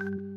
noches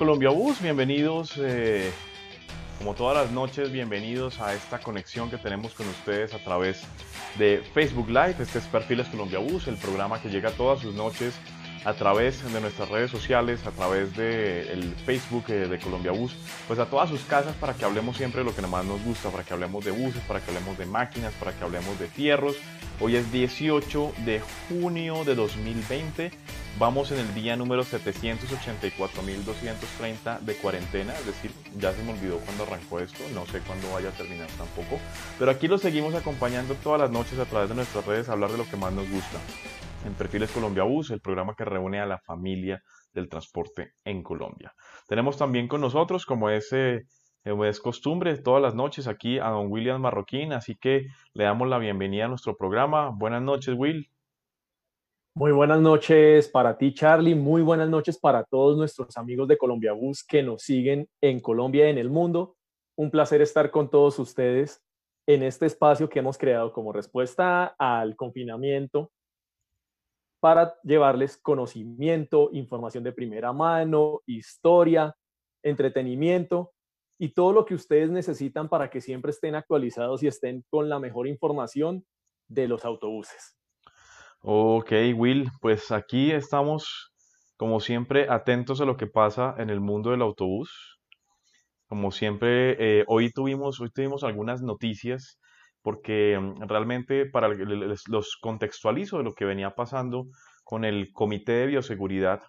Colombia Bus, bienvenidos eh, como todas las noches, bienvenidos a esta conexión que tenemos con ustedes a través de Facebook Live, este es Perfiles Colombia Bus, el programa que llega todas sus noches a través de nuestras redes sociales, a través del Facebook eh, de Colombia Bus, pues a todas sus casas para que hablemos siempre de lo que más nos gusta, para que hablemos de buses, para que hablemos de máquinas, para que hablemos de fierros. Hoy es 18 de junio de 2020 Vamos en el día número 784.230 de cuarentena, es decir, ya se me olvidó cuando arrancó esto, no sé cuándo vaya a terminar tampoco, pero aquí lo seguimos acompañando todas las noches a través de nuestras redes a hablar de lo que más nos gusta. En Perfiles Colombia Bus, el programa que reúne a la familia del transporte en Colombia. Tenemos también con nosotros, como es, eh, es costumbre, todas las noches aquí a don William Marroquín, así que le damos la bienvenida a nuestro programa. Buenas noches, Will. Muy buenas noches para ti, Charlie. Muy buenas noches para todos nuestros amigos de Colombia Bus que nos siguen en Colombia y en el mundo. Un placer estar con todos ustedes en este espacio que hemos creado como respuesta al confinamiento para llevarles conocimiento, información de primera mano, historia, entretenimiento y todo lo que ustedes necesitan para que siempre estén actualizados y estén con la mejor información de los autobuses. Ok, Will, pues aquí estamos, como siempre, atentos a lo que pasa en el mundo del autobús. Como siempre, eh, hoy tuvimos, hoy tuvimos algunas noticias porque mm, realmente para los contextualizo de lo que venía pasando con el Comité de Bioseguridad.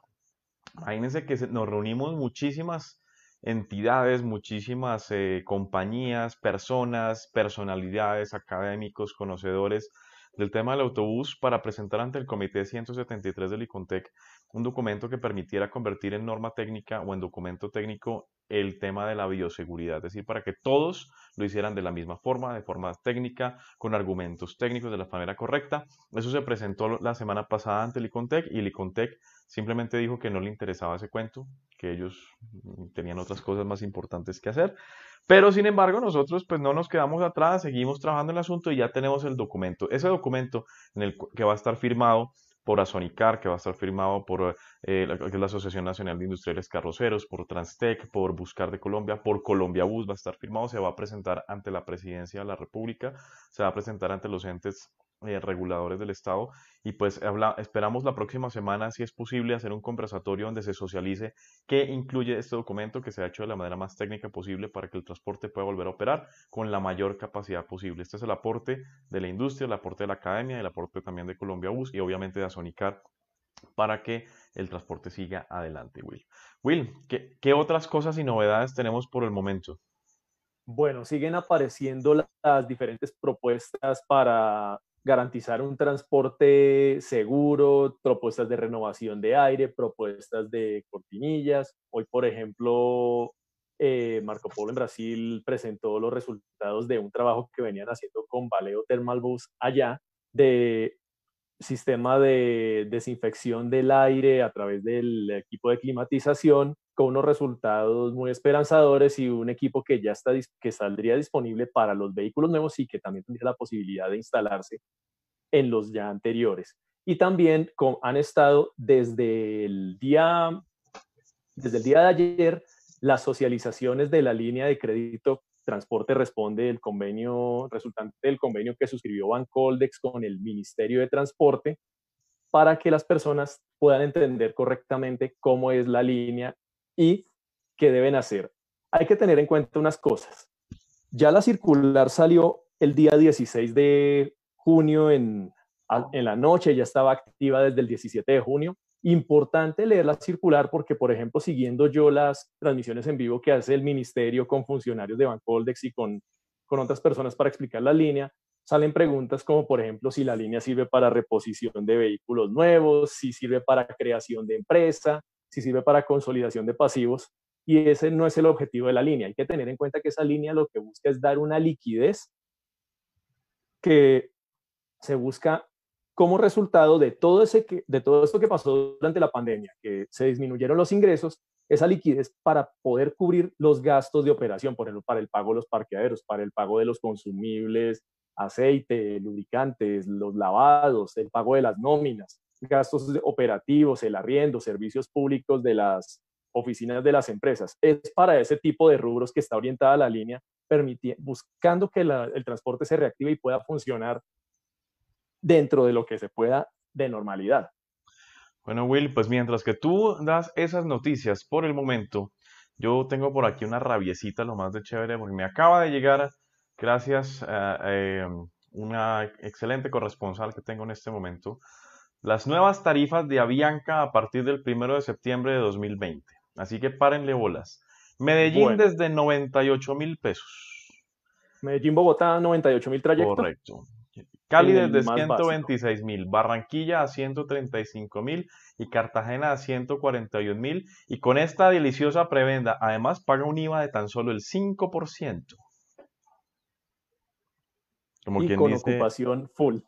Imagínense que nos reunimos muchísimas entidades, muchísimas eh, compañías, personas, personalidades, académicos, conocedores del tema del autobús para presentar ante el Comité 173 del ICONTEC un documento que permitiera convertir en norma técnica o en documento técnico el tema de la bioseguridad, es decir, para que todos lo hicieran de la misma forma, de forma técnica, con argumentos técnicos de la manera correcta. Eso se presentó la semana pasada ante el ICONTEC y el ICONTEC simplemente dijo que no le interesaba ese cuento, que ellos tenían otras cosas más importantes que hacer. Pero sin embargo, nosotros pues no nos quedamos atrás, seguimos trabajando en el asunto y ya tenemos el documento. Ese documento en el que va a estar firmado por Azonicar, que va a estar firmado por eh, la, la, Asociación Nacional de Industriales Carroceros, por Transtec, por Buscar de Colombia, por Colombia Bus, va a estar firmado, se va a presentar ante la Presidencia de la República, se va a presentar ante los entes eh, reguladores del Estado y pues habla, esperamos la próxima semana, si es posible, hacer un conversatorio donde se socialice qué incluye este documento que se ha hecho de la manera más técnica posible para que el transporte pueda volver a operar con la mayor capacidad posible. Este es el aporte de la industria, el aporte de la academia, el aporte también de Colombia Bus y obviamente de Azonicar para que el transporte siga adelante, Will. Will, ¿qué, ¿qué, otras cosas y novedades tenemos por el momento? Bueno, siguen apareciendo las diferentes propuestas para garantizar un transporte seguro, propuestas de renovación de aire, propuestas de cortinillas. Hoy, por ejemplo, eh, Marco Polo en Brasil presentó los resultados de un trabajo que venían haciendo con Valeo Thermal Bus allá de sistema de desinfección del aire a través del equipo de climatización con unos resultados muy esperanzadores y un equipo que ya está que saldría disponible para los vehículos nuevos y que también tendría la posibilidad de instalarse en los ya anteriores. Y también han estado desde el día desde el día de ayer las socializaciones de la línea de crédito Transporte responde el convenio resultante del convenio que suscribió Bancoldex con el Ministerio de Transporte para que las personas puedan entender correctamente cómo es la línea y qué deben hacer. Hay que tener en cuenta unas cosas. Ya la circular salió el día 16 de junio en, en la noche, ya estaba activa desde el 17 de junio Importante leer la circular porque, por ejemplo, siguiendo yo las transmisiones en vivo que hace el ministerio con funcionarios de Bancoldex y con, con otras personas para explicar la línea, salen preguntas como, por ejemplo, si la línea sirve para reposición de vehículos nuevos, si sirve para creación de empresa, si sirve para consolidación de pasivos. Y ese no es el objetivo de la línea. Hay que tener en cuenta que esa línea lo que busca es dar una liquidez que se busca como resultado de todo, ese de todo esto que pasó durante la pandemia, que se disminuyeron los ingresos, esa liquidez para poder cubrir los gastos de operación, por ejemplo, para el pago de los parqueaderos, para el pago de los consumibles, aceite, lubricantes, los lavados, el pago de las nóminas, gastos operativos, el arriendo, servicios públicos de las oficinas de las empresas. Es para ese tipo de rubros que está orientada la línea, buscando que el transporte se reactive y pueda funcionar dentro de lo que se pueda de normalidad. Bueno, Will, pues mientras que tú das esas noticias por el momento, yo tengo por aquí una rabiecita, lo más de chévere, porque me acaba de llegar, gracias a eh, una excelente corresponsal que tengo en este momento, las nuevas tarifas de Avianca a partir del primero de septiembre de 2020. Así que párenle bolas. Medellín desde 98 mil pesos. Medellín, Bogotá, 98 mil trayectos. Correcto. Cali desde 126 mil, Barranquilla a 135 mil y Cartagena a 141 mil. Y con esta deliciosa prebenda, además paga un IVA de tan solo el 5%. Como y con ocupación full.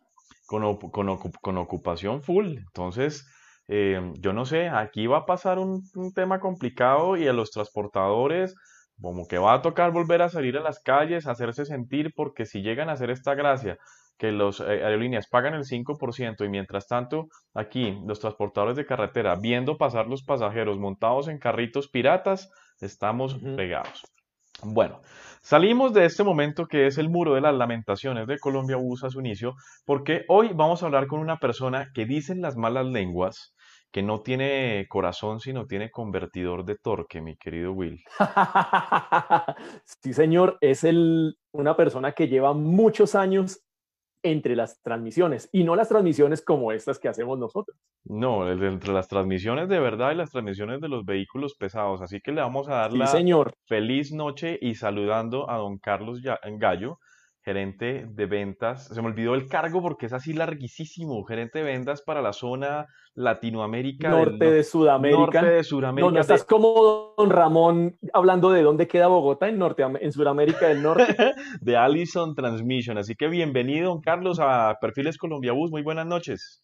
Con, con, ocupación full. Entonces, eh, yo no sé, aquí va a pasar un, un tema complicado y a los transportadores como que va a tocar volver a salir a las calles, hacerse sentir, porque si llegan a hacer esta gracia que las eh, aerolíneas pagan el 5% y mientras tanto aquí los transportadores de carretera viendo pasar los pasajeros montados en carritos piratas, estamos pegados. Bueno, salimos de este momento que es el muro de las lamentaciones de Colombia Bus a su inicio, porque hoy vamos a hablar con una persona que dicen las malas lenguas que no tiene corazón, sino tiene convertidor de torque, mi querido Will. sí, señor, es el, una persona que lleva muchos años entre las transmisiones y no las transmisiones como estas que hacemos nosotros. No, entre las transmisiones de verdad y las transmisiones de los vehículos pesados. Así que le vamos a dar la señor. feliz noche y saludando a don Carlos Gallo, gerente de ventas. Se me olvidó el cargo porque es así larguísimo. Gerente de ventas para la zona Latinoamérica. Norte de Sudamérica. Norte de Sudamérica. No, estás como don Ramón hablando de dónde queda Bogotá en, norte, en Sudamérica del Norte. de Allison Transmission. Así que bienvenido, don Carlos, a Perfiles Colombia Bus. Muy buenas noches.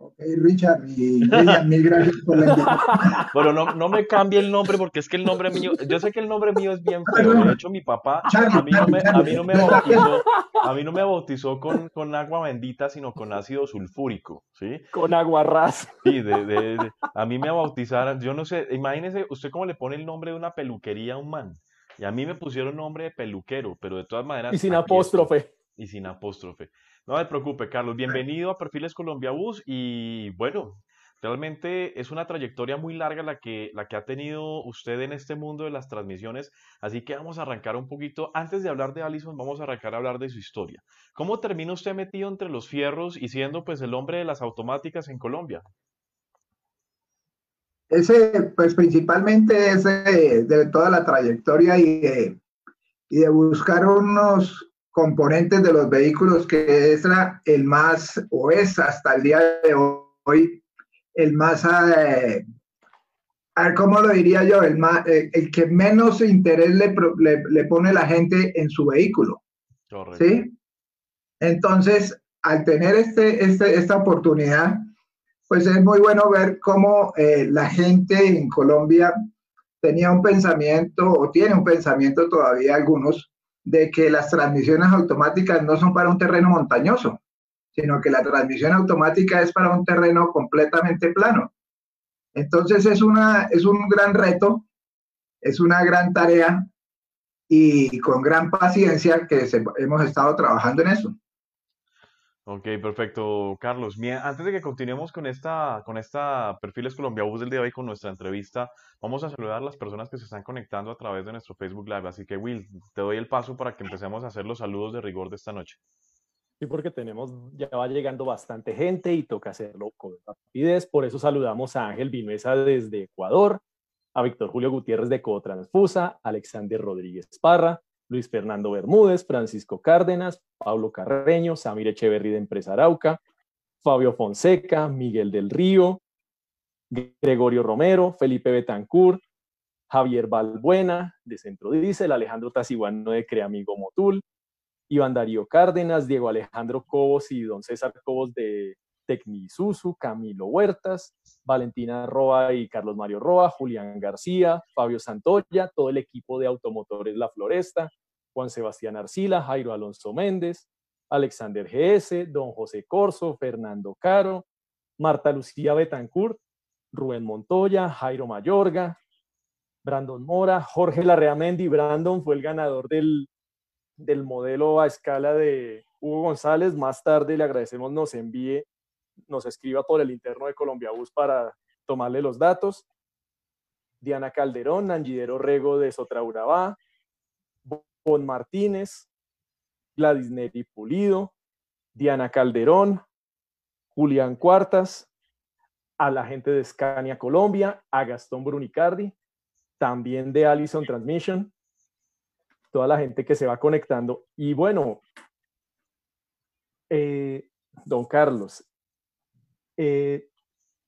Ok, Richard, y mil gracias por la invitación. Bueno, no, no me cambie el nombre porque es que el nombre mío, yo sé que el nombre mío es bien feo. De hecho, mi papá a mí no me, a mí no me bautizó, a mí no me bautizó con, con agua bendita, sino con ácido sulfúrico, ¿sí? Con agua ras. Sí, de, de, a mí me bautizaron, yo no sé, imagínese usted cómo le pone el nombre de una peluquería a un man. Y a mí me pusieron nombre de peluquero, pero de todas maneras. Y sin apóstrofe. Y sin apóstrofe. No me preocupe, Carlos. Bienvenido a Perfiles Colombia Bus y bueno, realmente es una trayectoria muy larga la que, la que ha tenido usted en este mundo de las transmisiones, así que vamos a arrancar un poquito. Antes de hablar de Allison, vamos a arrancar a hablar de su historia. ¿Cómo termina usted metido entre los fierros y siendo pues el hombre de las automáticas en Colombia? Ese, pues principalmente es de, toda la trayectoria y y de buscar unos componentes de los vehículos que es el más, o es hasta el día de hoy, el más, eh, a ver, ¿cómo lo diría yo? El, más, eh, el que menos interés le, le, pone la gente en su vehículo. ¿Sí? Entonces, al tener este, este, esta oportunidad, pues es muy bueno ver cómo eh, la gente en Colombia tenía un pensamiento o tiene un pensamiento todavía algunos de que las transmisiones automáticas no son para un terreno montañoso, sino que la transmisión automática es para un terreno completamente plano. Entonces es, una, es un gran reto, es una gran tarea y con gran paciencia que hemos estado trabajando en eso. Ok, perfecto, Carlos. antes de que continuemos con esta, con esta Perfiles Colombia Bus del día de hoy con nuestra entrevista, vamos a saludar a las personas que se están conectando a través de nuestro Facebook Live. Así que, Will, te doy el paso para que empecemos a hacer los saludos de rigor de esta noche. Sí, porque tenemos, ya va llegando bastante gente y toca hacerlo con rapidez. Por eso saludamos a Ángel Vinuesa desde Ecuador, a Víctor Julio Gutiérrez de Cotransfusa, Alexander Rodríguez Parra, Luis Fernando Bermúdez, Francisco Cárdenas, Pablo Carreño, Samir Echeverri de Empresa Arauca, Fabio Fonseca, Miguel del Río, Gregorio Romero, Felipe Betancourt, Javier Balbuena de Centro Diesel, Alejandro Tasiguano de Creamigo Motul, Iván Darío Cárdenas, Diego Alejandro Cobos y don César Cobos de Tecnisusu, Camilo Huertas, Valentina Roa y Carlos Mario Roa, Julián García, Fabio Santoya, todo el equipo de Automotores La Floresta, Juan Sebastián Arcila, Jairo Alonso Méndez, Alexander GS, Don José Corso, Fernando Caro, Marta Lucía Betancourt, Rubén Montoya, Jairo Mayorga, Brandon Mora, Jorge Larreamendi. Brandon fue el ganador del, del modelo a escala de Hugo González. Más tarde le agradecemos nos envíe nos escriba por el interno de Colombia Bus para tomarle los datos. Diana Calderón, Nangidero Rego de Sotraurabá, Bon Martínez, Gladys Neri Pulido, Diana Calderón, Julián Cuartas, a la gente de Scania Colombia, a Gastón Brunicardi, también de Allison Transmission, toda la gente que se va conectando. Y bueno, eh, don Carlos, eh,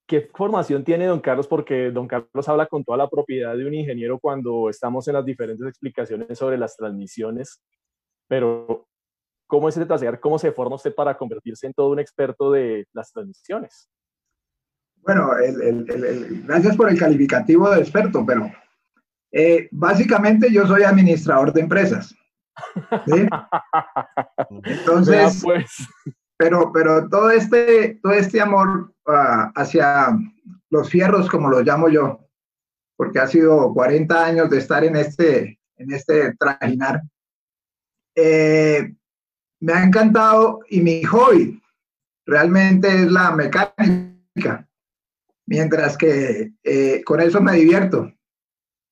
¿qué formación tiene don Carlos? Porque don Carlos habla con toda la propiedad de un ingeniero cuando estamos en las diferentes explicaciones sobre las transmisiones, pero ¿cómo es el ¿Cómo se forma usted para convertirse en todo un experto de las transmisiones? Bueno, gracias por el calificativo de experto, pero eh, básicamente yo soy administrador de empresas. Entonces, pues pero, pero todo, este, todo este amor ah, hacia los fierros, como los llamo yo, porque ha sido 40 años de estar en este, en este trajinar, eh, me ha encantado y mi hobby realmente es la mecánica, mientras que eh, con eso me divierto.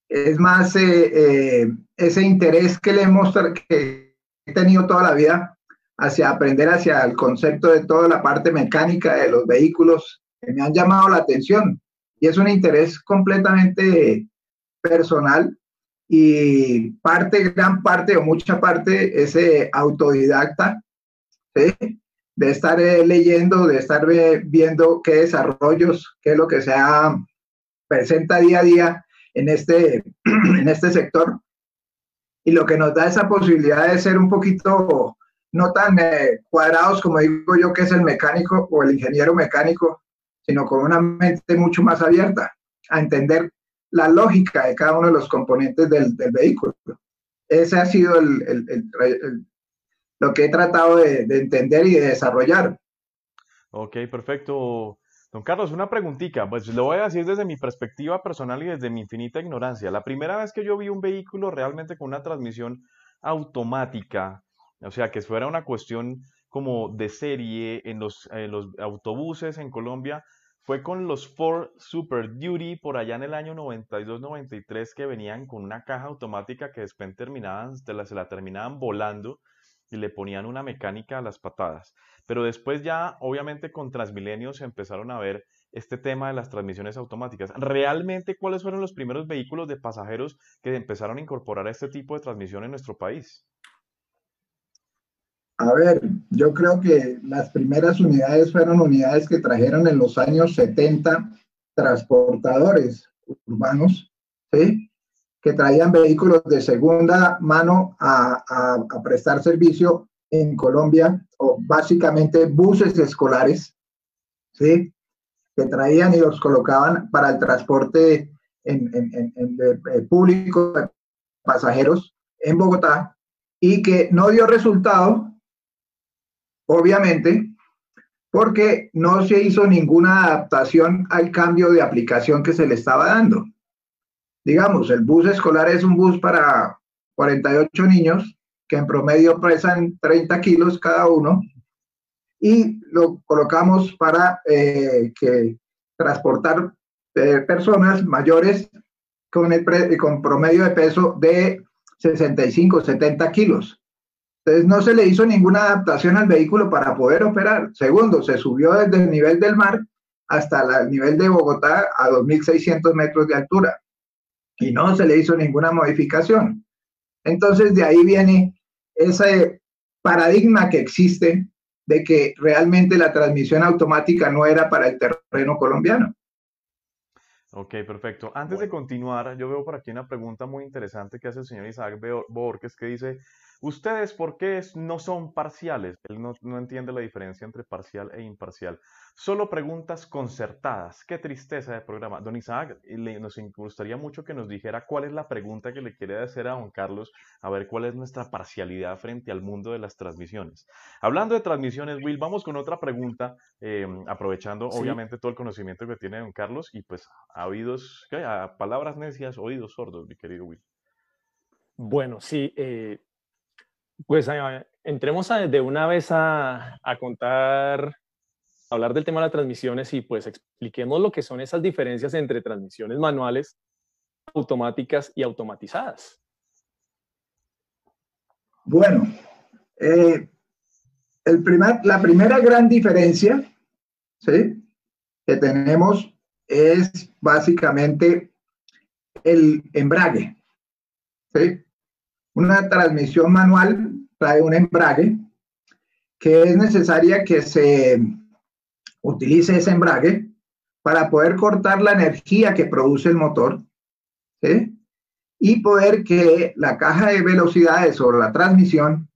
Es más eh, ese interés que le he que he tenido toda la vida hacia aprender hacia el concepto de toda la parte mecánica de los vehículos que me han llamado la atención. Y es un interés completamente personal y parte, gran parte o mucha parte ese autodidacta, de estar eh, leyendo, de estar viendo qué desarrollos, qué es lo que se presenta día a día en este, en este sector. Y lo que nos da esa posibilidad de ser un poquito no tan eh, cuadrados como digo yo que es el mecánico o el ingeniero mecánico, sino con una mente mucho más abierta a entender la lógica de cada uno de los componentes del, vehículo. Ese ha sido lo que he tratado de, entender y de desarrollar. Ok, perfecto. Don Carlos, una preguntita, pues lo voy a decir desde mi perspectiva personal y desde mi infinita ignorancia. La primera vez que yo vi un vehículo realmente con una transmisión automática, o sea, que fuera una cuestión como de serie en los, los autobuses en Colombia. Fue con los Ford Super Duty por allá en el año 92-93 que venían con una caja automática que después terminaban, se la, se la terminaban volando y le ponían una mecánica a las patadas. Pero después ya, obviamente, con Transmilenio se empezaron a ver este tema de las transmisiones automáticas. ¿Realmente cuáles fueron los primeros vehículos de pasajeros que empezaron a incorporar este tipo de transmisión en nuestro país? A ver, yo creo que las primeras unidades fueron unidades que trajeron en los años 70 transportadores urbanos, ¿sí? que traían vehículos de segunda mano a, prestar servicio en Colombia, o básicamente buses escolares, ¿sí? que traían y los colocaban para el transporte en, público de pasajeros en Bogotá y que no dio resultado, obviamente, porque no se hizo ninguna adaptación al cambio de aplicación que se le estaba dando. Digamos, el bus escolar es un bus para 48 niños que en promedio pesan 30 kilos cada uno y lo colocamos para eh, que transportar eh, personas mayores con, el con promedio de peso de 65, 70 kilos. Entonces no se le hizo ninguna adaptación al vehículo para poder operar. Segundo, se subió desde el nivel del mar hasta el nivel de Bogotá a 2.600 metros de altura y no se le hizo ninguna modificación. Entonces de ahí viene ese paradigma que existe de que realmente la transmisión automática no era para el terreno colombiano. Ok, perfecto. Antes de continuar, yo veo por aquí una pregunta muy interesante que hace el señor Isaac Borges que dice, ¿Ustedes por qué no son parciales? Él no, entiende la diferencia entre parcial e imparcial. Solo preguntas concertadas. Qué tristeza de programa. Don Isaac, nos gustaría mucho que nos dijera cuál es la pregunta que le quiere hacer a don Carlos, a ver cuál es nuestra parcialidad frente al mundo de las transmisiones. Hablando de transmisiones, Will, vamos con otra pregunta, em, aprovechando obviamente todo el conocimiento que tiene don Carlos y pues a oídos, a palabras necias, oídos sordos, mi querido Will. Bueno, sí, eh, pues entremos de una vez a, contar, hablar del tema de las transmisiones y pues expliquemos lo que son esas diferencias entre transmisiones manuales, automáticas y automatizadas. Bueno, eh, el primer, la primera gran diferencia ¿sí? que tenemos es básicamente el embrague. ¿sí? Una transmisión manual trae un embrague que es necesaria que se utilice ese embrague para poder cortar la energía que produce el motor y poder que la caja de velocidades o la transmisión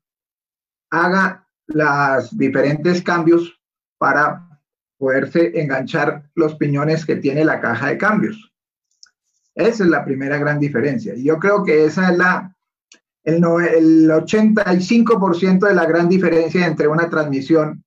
haga los diferentes cambios para poderse enganchar los piñones que tiene la caja de cambios. Esa es la primera gran diferencia. Y yo creo que esa es la, el, el 85% de la gran diferencia entre una transmisión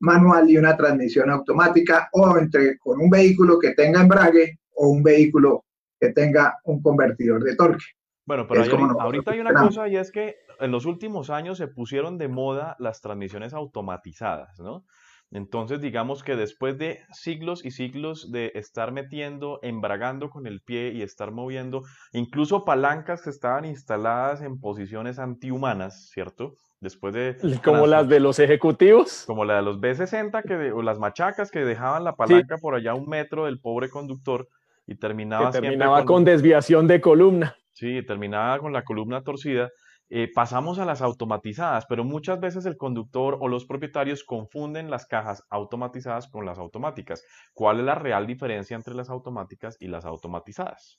manual y una transmisión automática o entre con un vehículo que tenga embrague o un vehículo que tenga un convertidor de torque. Bueno, pero ahorita hay una cosa y es que en los últimos años se pusieron de moda las transmisiones automatizadas, ¿no? Entonces, digamos que después de siglos y siglos de estar metiendo, embragando con el pie y estar moviendo, incluso palancas que estaban instaladas en posiciones antihumanas, ¿cierto? Después de... Como las de los ejecutivos. Como la de los B60 que o las machacas que dejaban la palanca por allá un metro del pobre conductor y terminaba... terminaba con desviación de columna. Sí, terminaba con la columna torcida. Eh, pasamos a las automatizadas, pero muchas veces el conductor o los propietarios confunden las cajas automatizadas con las automáticas. ¿Cuál es la real diferencia entre las automáticas y las automatizadas?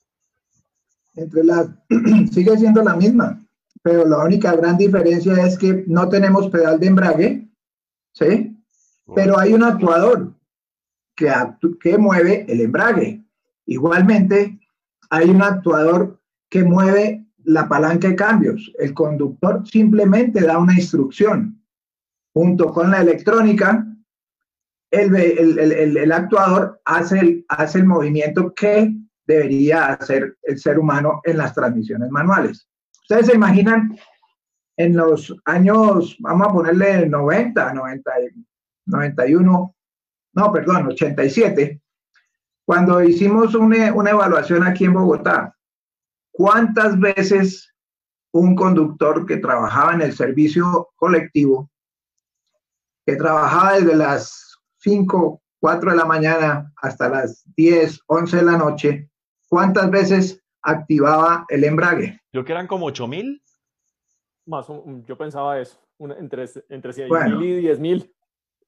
Entre las sigue siendo la misma, pero la única gran diferencia es que no tenemos pedal de embrague, ¿sí? Pero hay un actuador que, que mueve el embrague. Igualmente, hay un actuador que mueve la palanca de cambios. El conductor simplemente da una instrucción. Junto con la electrónica, el, el, actuador hace el, hace el movimiento que debería hacer el ser humano en las transmisiones manuales. Ustedes se imaginan en los años, vamos a ponerle 90, 90 91, no, perdón, 87, cuando hicimos una, una evaluación aquí en Bogotá, ¿Cuántas veces un conductor que trabajaba en el servicio colectivo, que trabajaba desde las 5, 4 de la mañana hasta las 10, 11 de la noche, cuántas veces activaba el embrague? Yo que eran como 8 mil. Más, yo pensaba eso, entre, entre 100 mil y 10 mil.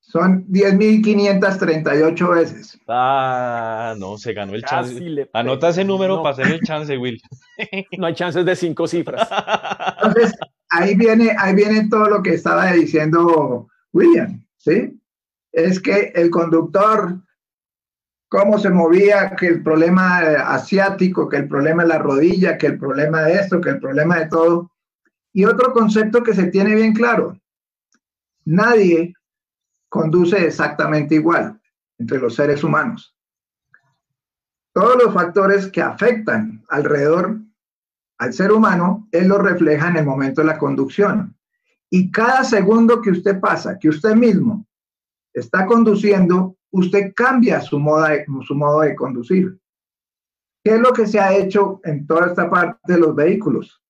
Son 10.538 veces. Ah, no, se ganó el chance. Anota ese número para hacer el chance, Will. No hay chances de cinco cifras. Entonces, ahí viene, ahí viene todo lo que estaba diciendo William, ¿sí? Es que el conductor, cómo se movía, que el problema asiático, que el problema de la rodilla, que el problema de esto, que el problema de todo. Y otro concepto que se tiene bien claro, nadie conduce exactamente igual entre los seres humanos. Todos los factores que afectan alrededor al ser humano, él lo refleja en el momento de la conducción. Y cada segundo que usted pasa, que usted mismo está conduciendo, usted cambia su, modo su modo de conducir. ¿Qué es lo que se ha hecho en toda esta parte de los vehículos?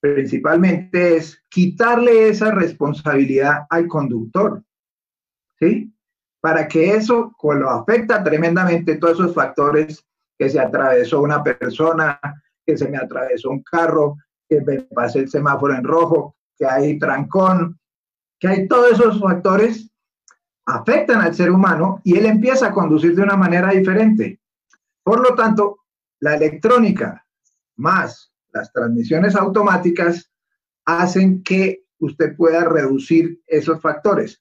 Principalmente es quitarle esa responsabilidad al conductor, ¿sí? Para que eso pues, lo afecta tremendamente todos esos factores que se atravesó una persona, que se me atravesó un carro, que me pasé el semáforo en rojo, que hay trancón, que hay todos esos factores afectan al ser humano y él empieza a conducir de una manera diferente. Por lo tanto, la electrónica más las transmisiones automáticas hacen que usted pueda reducir esos factores.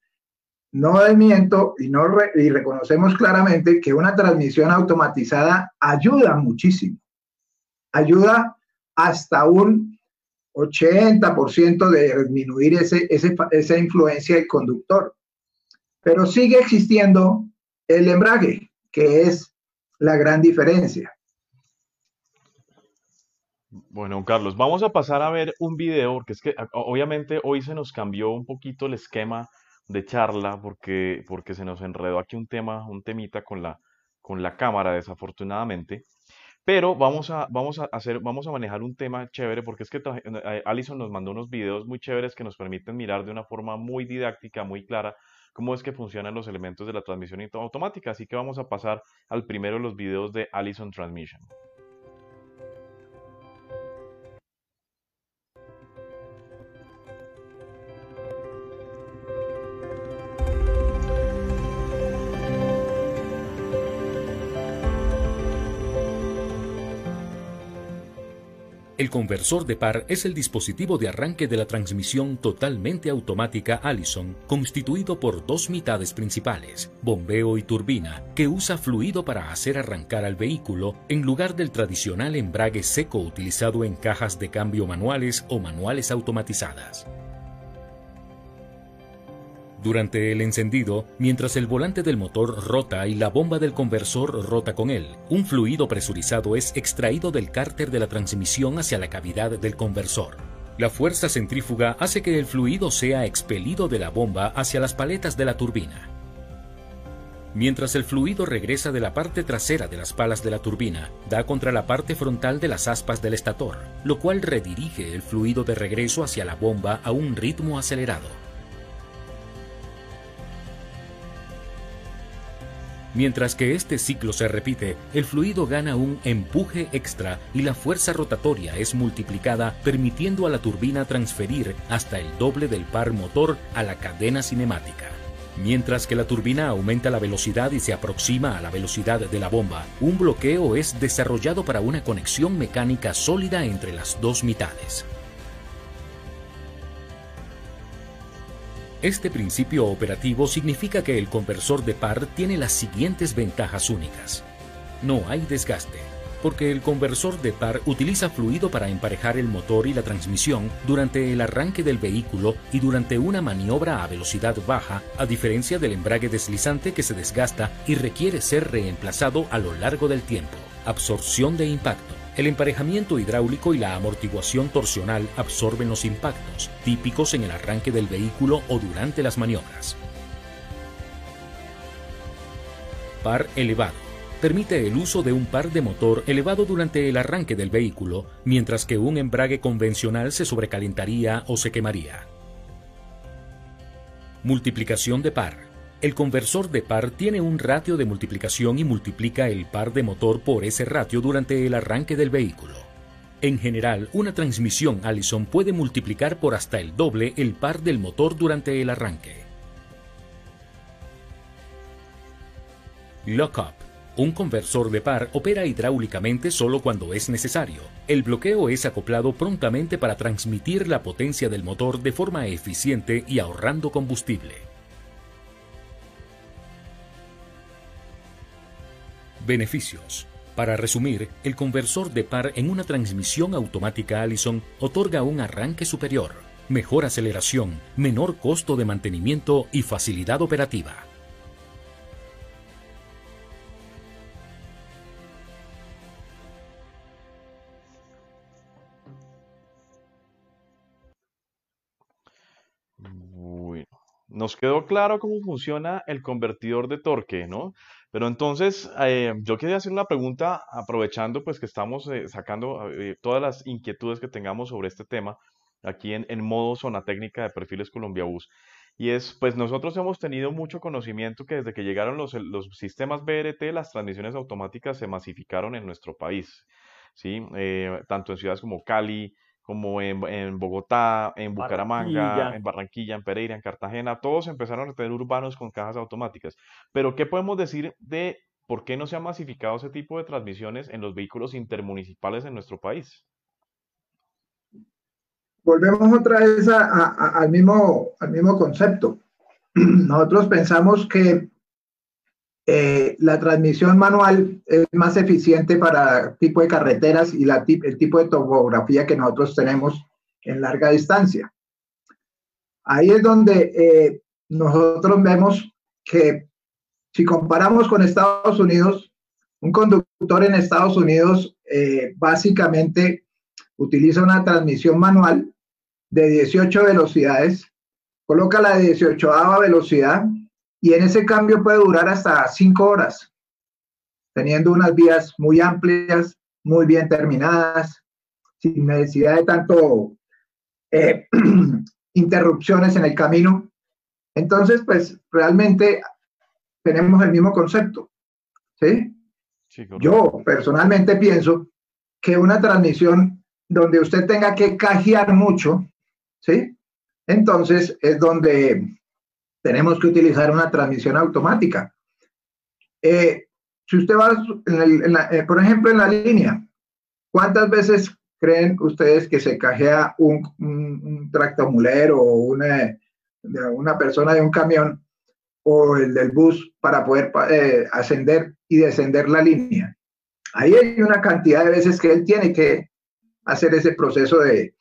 No desmiento y, no y reconocemos claramente que una transmisión automatizada ayuda muchísimo ayuda hasta un 80% de disminuir ese, esa influencia del conductor. Pero sigue existiendo el embrague, que es la gran diferencia. Bueno, Carlos, vamos a pasar a ver un video, porque es que obviamente hoy se nos cambió un poquito el esquema de charla, porque, porque se nos enredó aquí un tema, un temita con la, con la cámara, desafortunadamente. Pero vamos a, vamos a hacer, vamos a manejar un tema chévere porque es que eh, Alison nos mandó unos videos muy chéveres que nos permiten mirar de una forma muy didáctica, muy clara, cómo es que funcionan los elementos de la transmisión automática. Así que vamos a pasar al primero de los videos de Allison Transmission. El conversor de par es el dispositivo de arranque de la transmisión totalmente automática Allison, constituido por dos mitades principales, bombeo y turbina, que usa fluido para hacer arrancar al vehículo en lugar del tradicional embrague seco utilizado en cajas de cambio manuales o manuales automatizadas. Durante el encendido, mientras el volante del motor rota y la bomba del conversor rota con él, un fluido presurizado es extraído del cárter de la transmisión hacia la cavidad del conversor. La fuerza centrífuga hace que el fluido sea expelido de la bomba hacia las paletas de la turbina. Mientras el fluido regresa de la parte trasera de las palas de la turbina, da contra la parte frontal de las aspas del estator, lo cual redirige el fluido de regreso hacia la bomba a un ritmo acelerado. Mientras que este ciclo se repite, el fluido gana un empuje extra y la fuerza rotatoria es multiplicada, permitiendo a la turbina transferir hasta el doble del par motor a la cadena cinemática. Mientras que la turbina aumenta la velocidad y se aproxima a la velocidad de la bomba, un bloqueo es desarrollado para una conexión mecánica sólida entre las dos mitades. Este principio operativo significa que el conversor de par tiene las siguientes ventajas únicas. No hay desgaste, porque el conversor de par utiliza fluido para emparejar el motor y la transmisión durante el arranque del vehículo y durante una maniobra a velocidad baja, a diferencia del embrague deslizante que se desgasta y requiere ser reemplazado a lo largo del tiempo. Absorción de impacto. El emparejamiento hidráulico y la amortiguación torsional absorben los impactos, típicos en el arranque del vehículo o durante las maniobras. Par elevado. Permite el uso de un par de motor elevado durante el arranque del vehículo, mientras que un embrague convencional se sobrecalentaría o se quemaría. Multiplicación de par. El conversor de par tiene un ratio de multiplicación y multiplica el par de motor por ese ratio durante el arranque del vehículo. En general, una transmisión Allison puede multiplicar por hasta el doble el par del motor durante el arranque. Lockup Un conversor de par opera hidráulicamente solo cuando es necesario. El bloqueo es acoplado prontamente para transmitir la potencia del motor de forma eficiente y ahorrando combustible. Beneficios. Para resumir, el conversor de par en una transmisión automática Allison otorga un arranque superior, mejor aceleración, menor costo de mantenimiento y facilidad operativa. nos quedó claro cómo funciona el convertidor de torque, ¿no? Pero entonces, eh, yo quería hacer una pregunta, aprovechando pues que estamos eh, sacando eh, todas las inquietudes que tengamos sobre este tema aquí en, en modo zona técnica de perfiles Colombia Bus. Y es, pues nosotros hemos tenido mucho conocimiento que desde que llegaron los, los sistemas BRT, las transmisiones automáticas se masificaron en nuestro país, ¿sí? tanto en ciudades como Cali, como en, Bogotá, en Bucaramanga, en Barranquilla, en Pereira, en Cartagena, todos empezaron a tener urbanos con cajas automáticas. Pero, ¿qué podemos decir de por qué no se ha masificado ese tipo de transmisiones en los vehículos intermunicipales en nuestro país? Volvemos otra vez al, mismo, al mismo concepto. Nosotros pensamos que eh, la transmisión manual es más eficiente para tipo de carreteras y el tipo de topografía que nosotros tenemos en larga distancia. Ahí es donde eh, nosotros vemos que si comparamos con Estados Unidos, un conductor en Estados Unidos eh, básicamente utiliza una transmisión manual de 18 velocidades, coloca la 18 velocidad y en ese cambio puede durar hasta cinco horas, teniendo unas vías muy amplias, muy bien terminadas, sin necesidad de tanto eh, interrupciones en el camino. Entonces, pues realmente tenemos el mismo concepto. ¿sí? Yo personalmente pienso que una transmisión donde usted tenga que cajear mucho, ¿sí? Entonces es donde tenemos que utilizar una transmisión automática. Eh, si usted va, eh, por ejemplo, en la línea, ¿cuántas veces creen ustedes que se cajea un, un, tractomulero o una, una persona de un camión o el del bus para poder eh, ascender y descender la línea? Ahí hay una cantidad de veces que él tiene que hacer ese proceso de,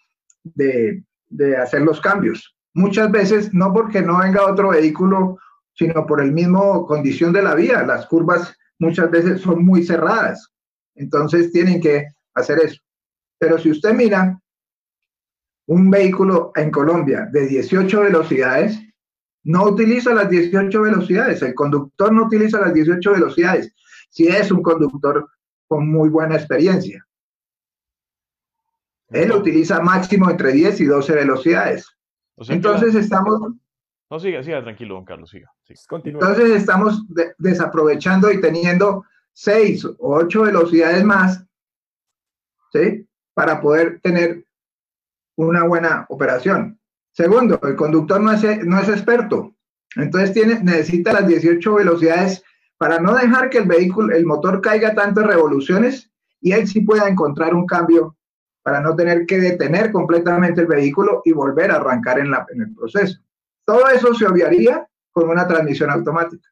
de hacer los cambios muchas veces no porque no venga otro vehículo, sino por el mismo condición de la vía. Las curvas muchas veces son muy cerradas, entonces tienen que hacer eso. Pero si usted mira un vehículo en Colombia de 18 velocidades, no utiliza las 18 velocidades, el conductor no utiliza las 18 velocidades, si es un conductor con muy buena experiencia. Él utiliza máximo entre 10 y 12 velocidades. Entonces estamos... No, siga, siga, tranquilo, don Carlos, siga. Entonces estamos desaprovechando y teniendo seis o ocho velocidades más, ¿sí? Para poder tener una buena operación. Segundo, el conductor no es, no es experto. Entonces tiene, necesita las 18 velocidades para no dejar que el vehículo, el motor caiga tanto en revoluciones y él sí pueda encontrar un cambio para no tener que detener completamente el vehículo y volver a arrancar en, el proceso. Todo eso se obviaría con una transmisión automática.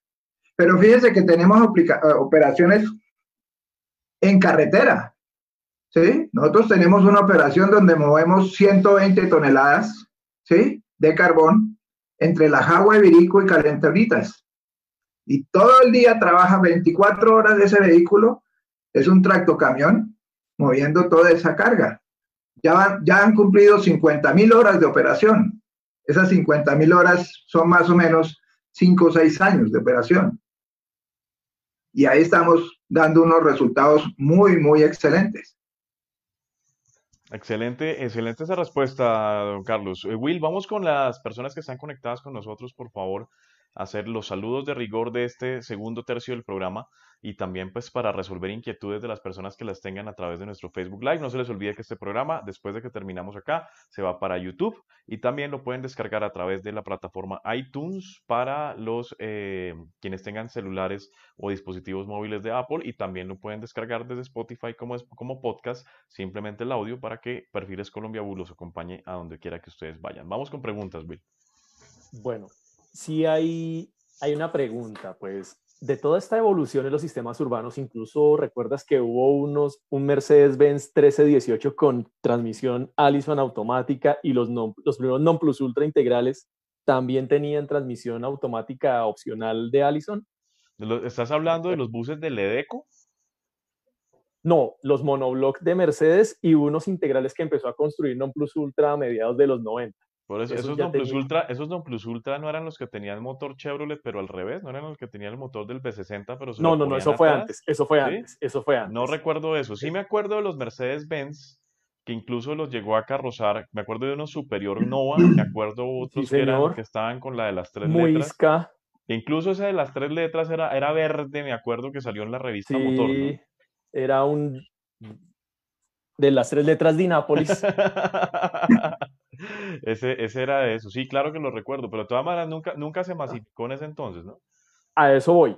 Pero fíjense que tenemos eh, operaciones en carretera. ¿sí? Nosotros tenemos una operación donde movemos 120 toneladas ¿sí? de carbón entre la Jagua, Virico y Calenturitas. Y todo el día trabaja 24 horas de ese vehículo. Es un tractocamión moviendo toda esa carga ya, ya han cumplido 50 mil horas de operación. Esas 50 mil horas son más o menos 5 o 6 años de operación. Y ahí estamos dando unos resultados muy, muy excelentes. Excelente, excelente esa respuesta, don Carlos. Eh, Will, vamos con las personas que están conectadas con nosotros, por favor. Hacer los saludos de rigor de este segundo tercio del programa y también pues para resolver inquietudes de las personas que las tengan a través de nuestro Facebook Live. No se les olvide que este programa, después de que terminamos acá, se va para YouTube y también lo pueden descargar a través de la plataforma iTunes para los eh, quienes tengan celulares o dispositivos móviles de Apple y también lo pueden descargar desde Spotify como, como podcast, simplemente el audio para que Perfiles Colombia Bull los acompañe a donde quiera que ustedes vayan. Vamos con preguntas, Bill. Bueno, sí hay, hay una pregunta, pues de toda esta evolución en los sistemas urbanos, incluso recuerdas que hubo unos, un Mercedes-Benz 1318 con transmisión Allison automática y los, los primeros non plus ultra integrales también tenían transmisión automática opcional de Allison. ¿Estás hablando de los buses de Ledeco? No, los monobloc de Mercedes y unos integrales que empezó a construir non plus ultra a mediados de los 90 esos, non plus ultra, esos non plus ultra no eran los que tenían motor Chevrolet, pero al revés, no eran los que tenían el motor del B60, pero No, no, no, eso fue antes, eso fue antes, eso fue antes. No recuerdo eso. Sí me acuerdo de los Mercedes-Benz, que incluso los llegó a carrozar. Me acuerdo de unos Superior Nova, me acuerdo otros que, eran, que estaban con la de las tres letras. incluso ese de las tres letras era, era verde, me acuerdo que salió en la revista Motor. Era un de las tres letras de Nápoles. ese, ese era de eso. Sí, claro que lo recuerdo, pero de todas maneras nunca, nunca se masificó en ese entonces, ¿no? A eso voy.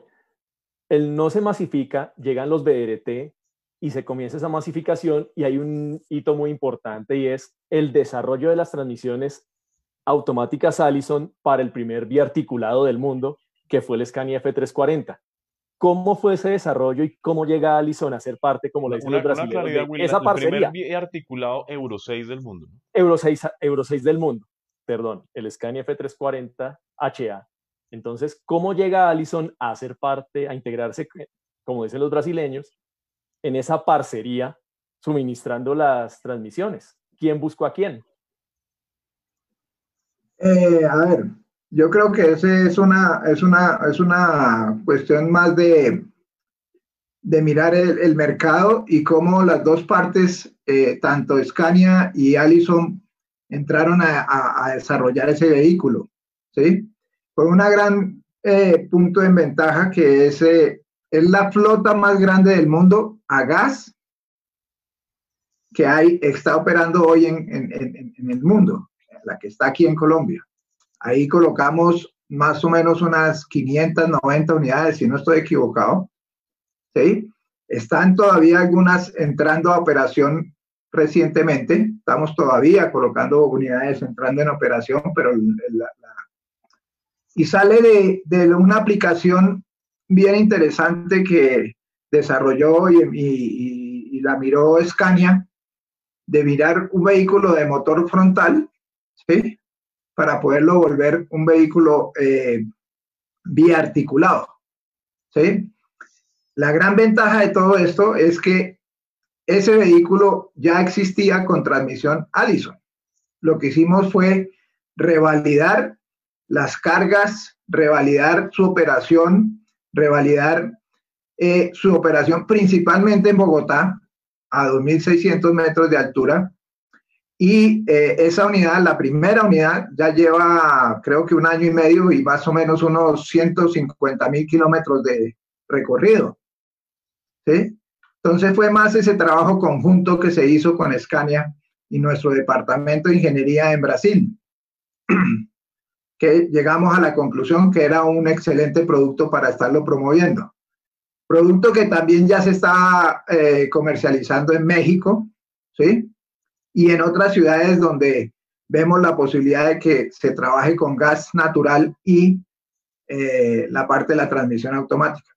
El no se masifica, llegan los BRT y se comienza esa masificación y hay un hito muy importante y es el desarrollo de las transmisiones automáticas Allison para el primer biarticulado del mundo, que fue el Scania F340. ¿Cómo fue ese desarrollo y cómo llega Allison a ser parte, como lo dicen los brasileños, esa parcería? Primer articulado Euro 6 del mundo. Euro 6, Euro 6 del mundo, perdón, el Scania F340 HA. Entonces, ¿cómo llega Allison a ser parte, a integrarse, como dicen los brasileños, en esa parcería suministrando las transmisiones? ¿Quién buscó a quién? Eh, a ver, yo creo que ese es una, es una, es una cuestión más de, de mirar el, mercado y cómo las dos partes, eh, tanto Scania y Allison, entraron a, desarrollar ese vehículo, ¿sí? Con una gran eh, punto de ventaja que es, eh, es la flota más grande del mundo a gas que hay, está operando hoy en, en el mundo, la que está aquí en Colombia. Ahí colocamos más o menos unas 590 unidades, si no estoy equivocado. ¿Sí? Están todavía algunas entrando a operación recientemente. Estamos todavía colocando unidades entrando en operación, pero y sale de, una aplicación bien interesante que desarrolló y, y, la miró Scania de mirar un vehículo de motor frontal, ¿sí? Para poderlo volver un vehículo eh, biarticulado. ¿sí? La gran ventaja de todo esto es que ese vehículo ya existía con transmisión Allison. Lo que hicimos fue revalidar las cargas, revalidar su operación, revalidar eh, su operación principalmente en Bogotá a 2.600 metros de altura y eh, esa unidad, la primera unidad, ya lleva creo que un año y medio y más o menos unos 150 mil kilómetros de recorrido. ¿sí? Entonces fue más ese trabajo conjunto que se hizo con Scania y nuestro departamento de ingeniería en Brasil, que llegamos a la conclusión que era un excelente producto para estarlo promoviendo. Producto que también ya se está eh, comercializando en México, ¿sí? Y en otras ciudades donde vemos la posibilidad de que se trabaje con gas natural y eh, la parte de la transmisión automática.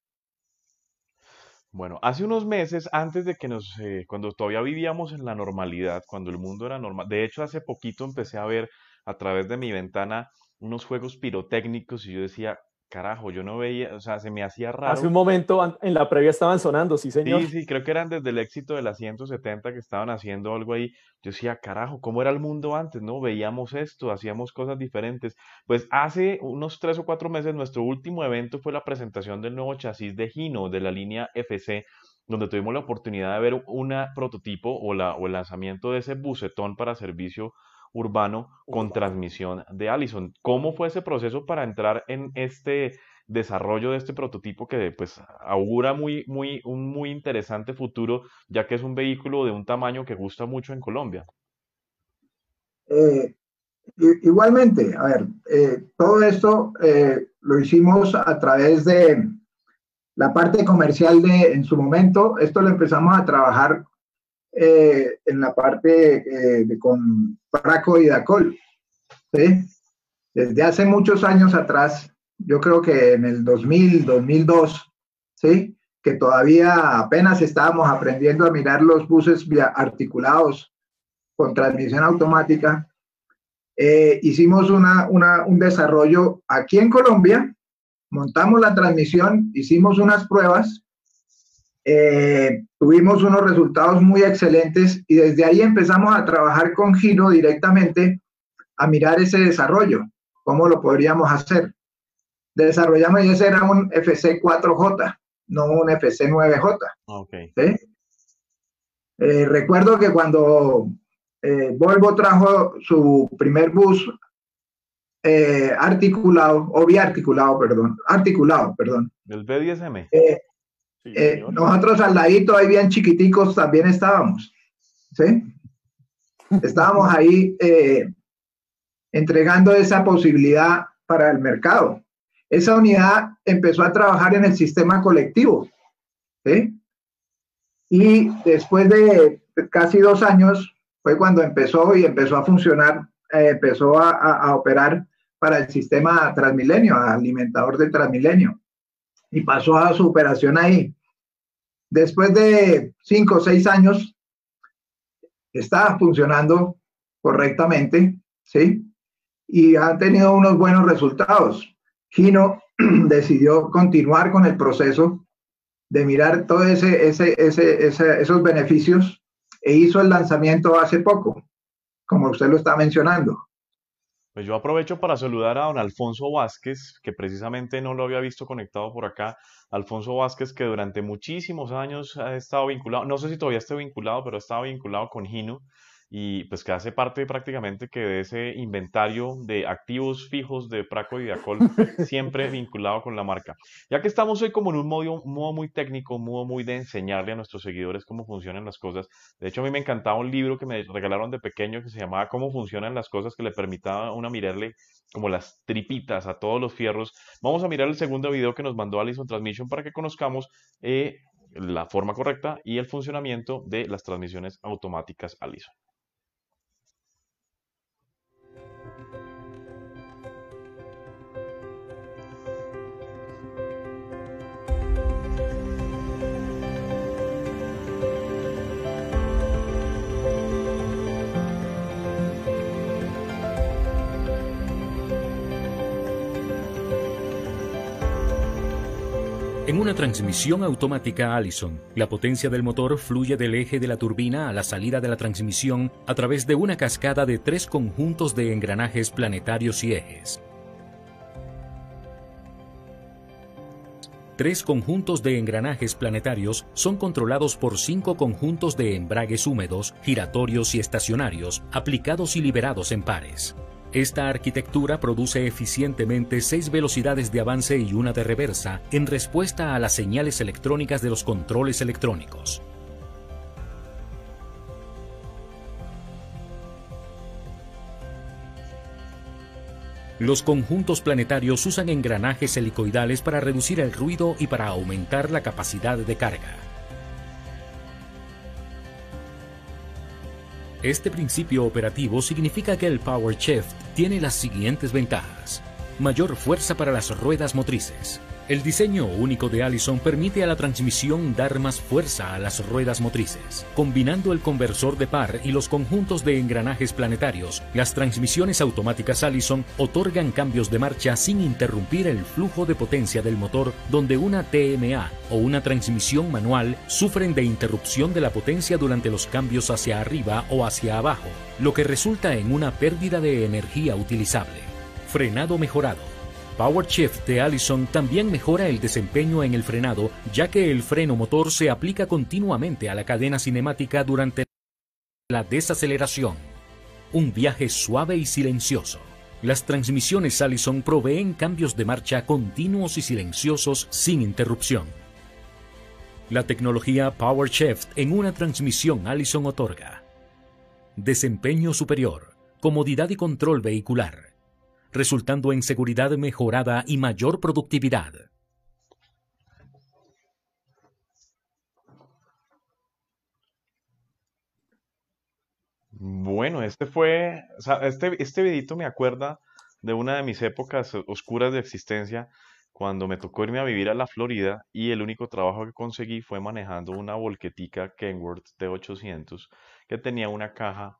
Bueno, hace unos meses, antes de que nos, eh, cuando todavía vivíamos en la normalidad, cuando el mundo era normal, de hecho hace poquito empecé a ver a través de mi ventana unos juegos pirotécnicos y yo decía, Carajo, yo no veía, o sea, se me hacía raro. Hace un momento en la previa estaban sonando, sí, señor. Sí, sí, creo que eran desde el éxito de la 170 que estaban haciendo algo ahí. Yo decía, carajo, ¿cómo era el mundo antes? ¿No? Veíamos esto, hacíamos cosas diferentes. Pues hace unos tres o cuatro meses, nuestro último evento fue la presentación del nuevo chasis de Gino, de la línea FC, donde tuvimos la oportunidad de ver una prototipo o, la, o el lanzamiento de ese bucetón para servicio urbano con transmisión de Allison. ¿Cómo fue ese proceso para entrar en este desarrollo de este prototipo que pues augura muy, muy, un muy interesante futuro, ya que es un vehículo de un tamaño que gusta mucho en Colombia? Eh, igualmente, a ver, eh, todo esto eh, lo hicimos a través de la parte comercial de, en su momento, esto lo empezamos a trabajar en la parte de, con Praco y Dacol. ¿sí? Desde hace muchos años atrás, yo creo que en el 2000, 2002, ¿sí? que todavía apenas estábamos aprendiendo a mirar los buses articulados con transmisión automática, eh, hicimos una, un desarrollo aquí en Colombia, montamos la transmisión, hicimos unas pruebas, eh, tuvimos unos resultados muy excelentes y desde ahí empezamos a trabajar con Giro directamente a mirar ese desarrollo, cómo lo podríamos hacer. Desarrollamos y ese era un FC 4J, no un FC 9J. Okay. Eh, recuerdo que cuando eh, Volvo trajo su primer bus eh, articulado, o biarticulado, perdón, articulado, perdón. El B10M. Eh, nosotros al ladito, ahí bien chiquiticos, también estábamos. ¿Sí? Estábamos ahí entregando esa posibilidad para el mercado. Esa unidad empezó a trabajar en el sistema colectivo. ¿sí? Y después de casi dos años, fue cuando empezó y empezó a funcionar, eh, empezó a, operar para el sistema Transmilenio, alimentador de Transmilenio, y pasó a su operación ahí. Después de cinco o seis años, estaba funcionando correctamente, ¿sí? Y ha tenido unos buenos resultados. Gino decidió continuar con el proceso de mirar todos ese, ese, ese, esos beneficios e hizo el lanzamiento hace poco, como usted lo está mencionando. Pues yo aprovecho para saludar a don Alfonso Vázquez, que precisamente no lo había visto conectado por acá. Alfonso Vázquez, que durante muchísimos años ha estado vinculado, no sé si todavía está vinculado, pero ha estado vinculado con Gino y pues que hace parte prácticamente que de ese inventario de activos fijos de Praco y de Acol, siempre vinculado con la marca. Ya que estamos hoy como en un modo, modo muy técnico, un modo muy de enseñarle a nuestros seguidores cómo funcionan las cosas. De hecho, a mí me encantaba un libro que me regalaron de pequeño que se llamaba Cómo funcionan las cosas, que le permitía a una mirarle como las tripitas a todos los fierros. Vamos a mirar el segundo video que nos mandó Alison Transmission para que conozcamos eh, la forma correcta y el funcionamiento de las transmisiones automáticas Alison. En una transmisión automática Allison, la potencia del motor fluye del eje de la turbina a la salida de la transmisión a través de una cascada de tres conjuntos de engranajes planetarios y ejes. Tres conjuntos de engranajes planetarios son controlados por cinco conjuntos de embragues húmedos, giratorios y estacionarios, aplicados y liberados en pares. Esta arquitectura produce eficientemente seis velocidades de avance y una de reversa en respuesta a las señales electrónicas de los controles electrónicos. Los conjuntos planetarios usan engranajes helicoidales para reducir el ruido y para aumentar la capacidad de carga. Este principio operativo significa que el Power Shift tiene las siguientes ventajas. Mayor fuerza para las ruedas motrices, el diseño único de Allison permite a la transmisión dar más fuerza a las ruedas motrices. Combinando el conversor de par y los conjuntos de engranajes planetarios, las transmisiones automáticas Allison otorgan cambios de marcha sin interrumpir el flujo de potencia del motor, donde una TMA o una transmisión manual sufren de interrupción de la potencia durante los cambios hacia arriba o hacia abajo, lo que resulta en una pérdida de energía utilizable. Frenado mejorado Power Shift de Allison también mejora el desempeño en el frenado, ya que el freno motor se aplica continuamente a la cadena cinemática durante la desaceleración. un viaje suave y silencioso. Las transmisiones Allison proveen cambios de marcha continuos y silenciosos sin interrupción. La tecnología PowerShift en una transmisión Allison otorga desempeño superior, comodidad y control vehicular, resultando en seguridad mejorada y mayor productividad. Bueno, este fue, o sea, este, este videito me acuerda de una de mis épocas oscuras de existencia, cuando me tocó irme a vivir a la Florida y el único trabajo que conseguí fue manejando una volquetica Kenworth T800 que tenía una caja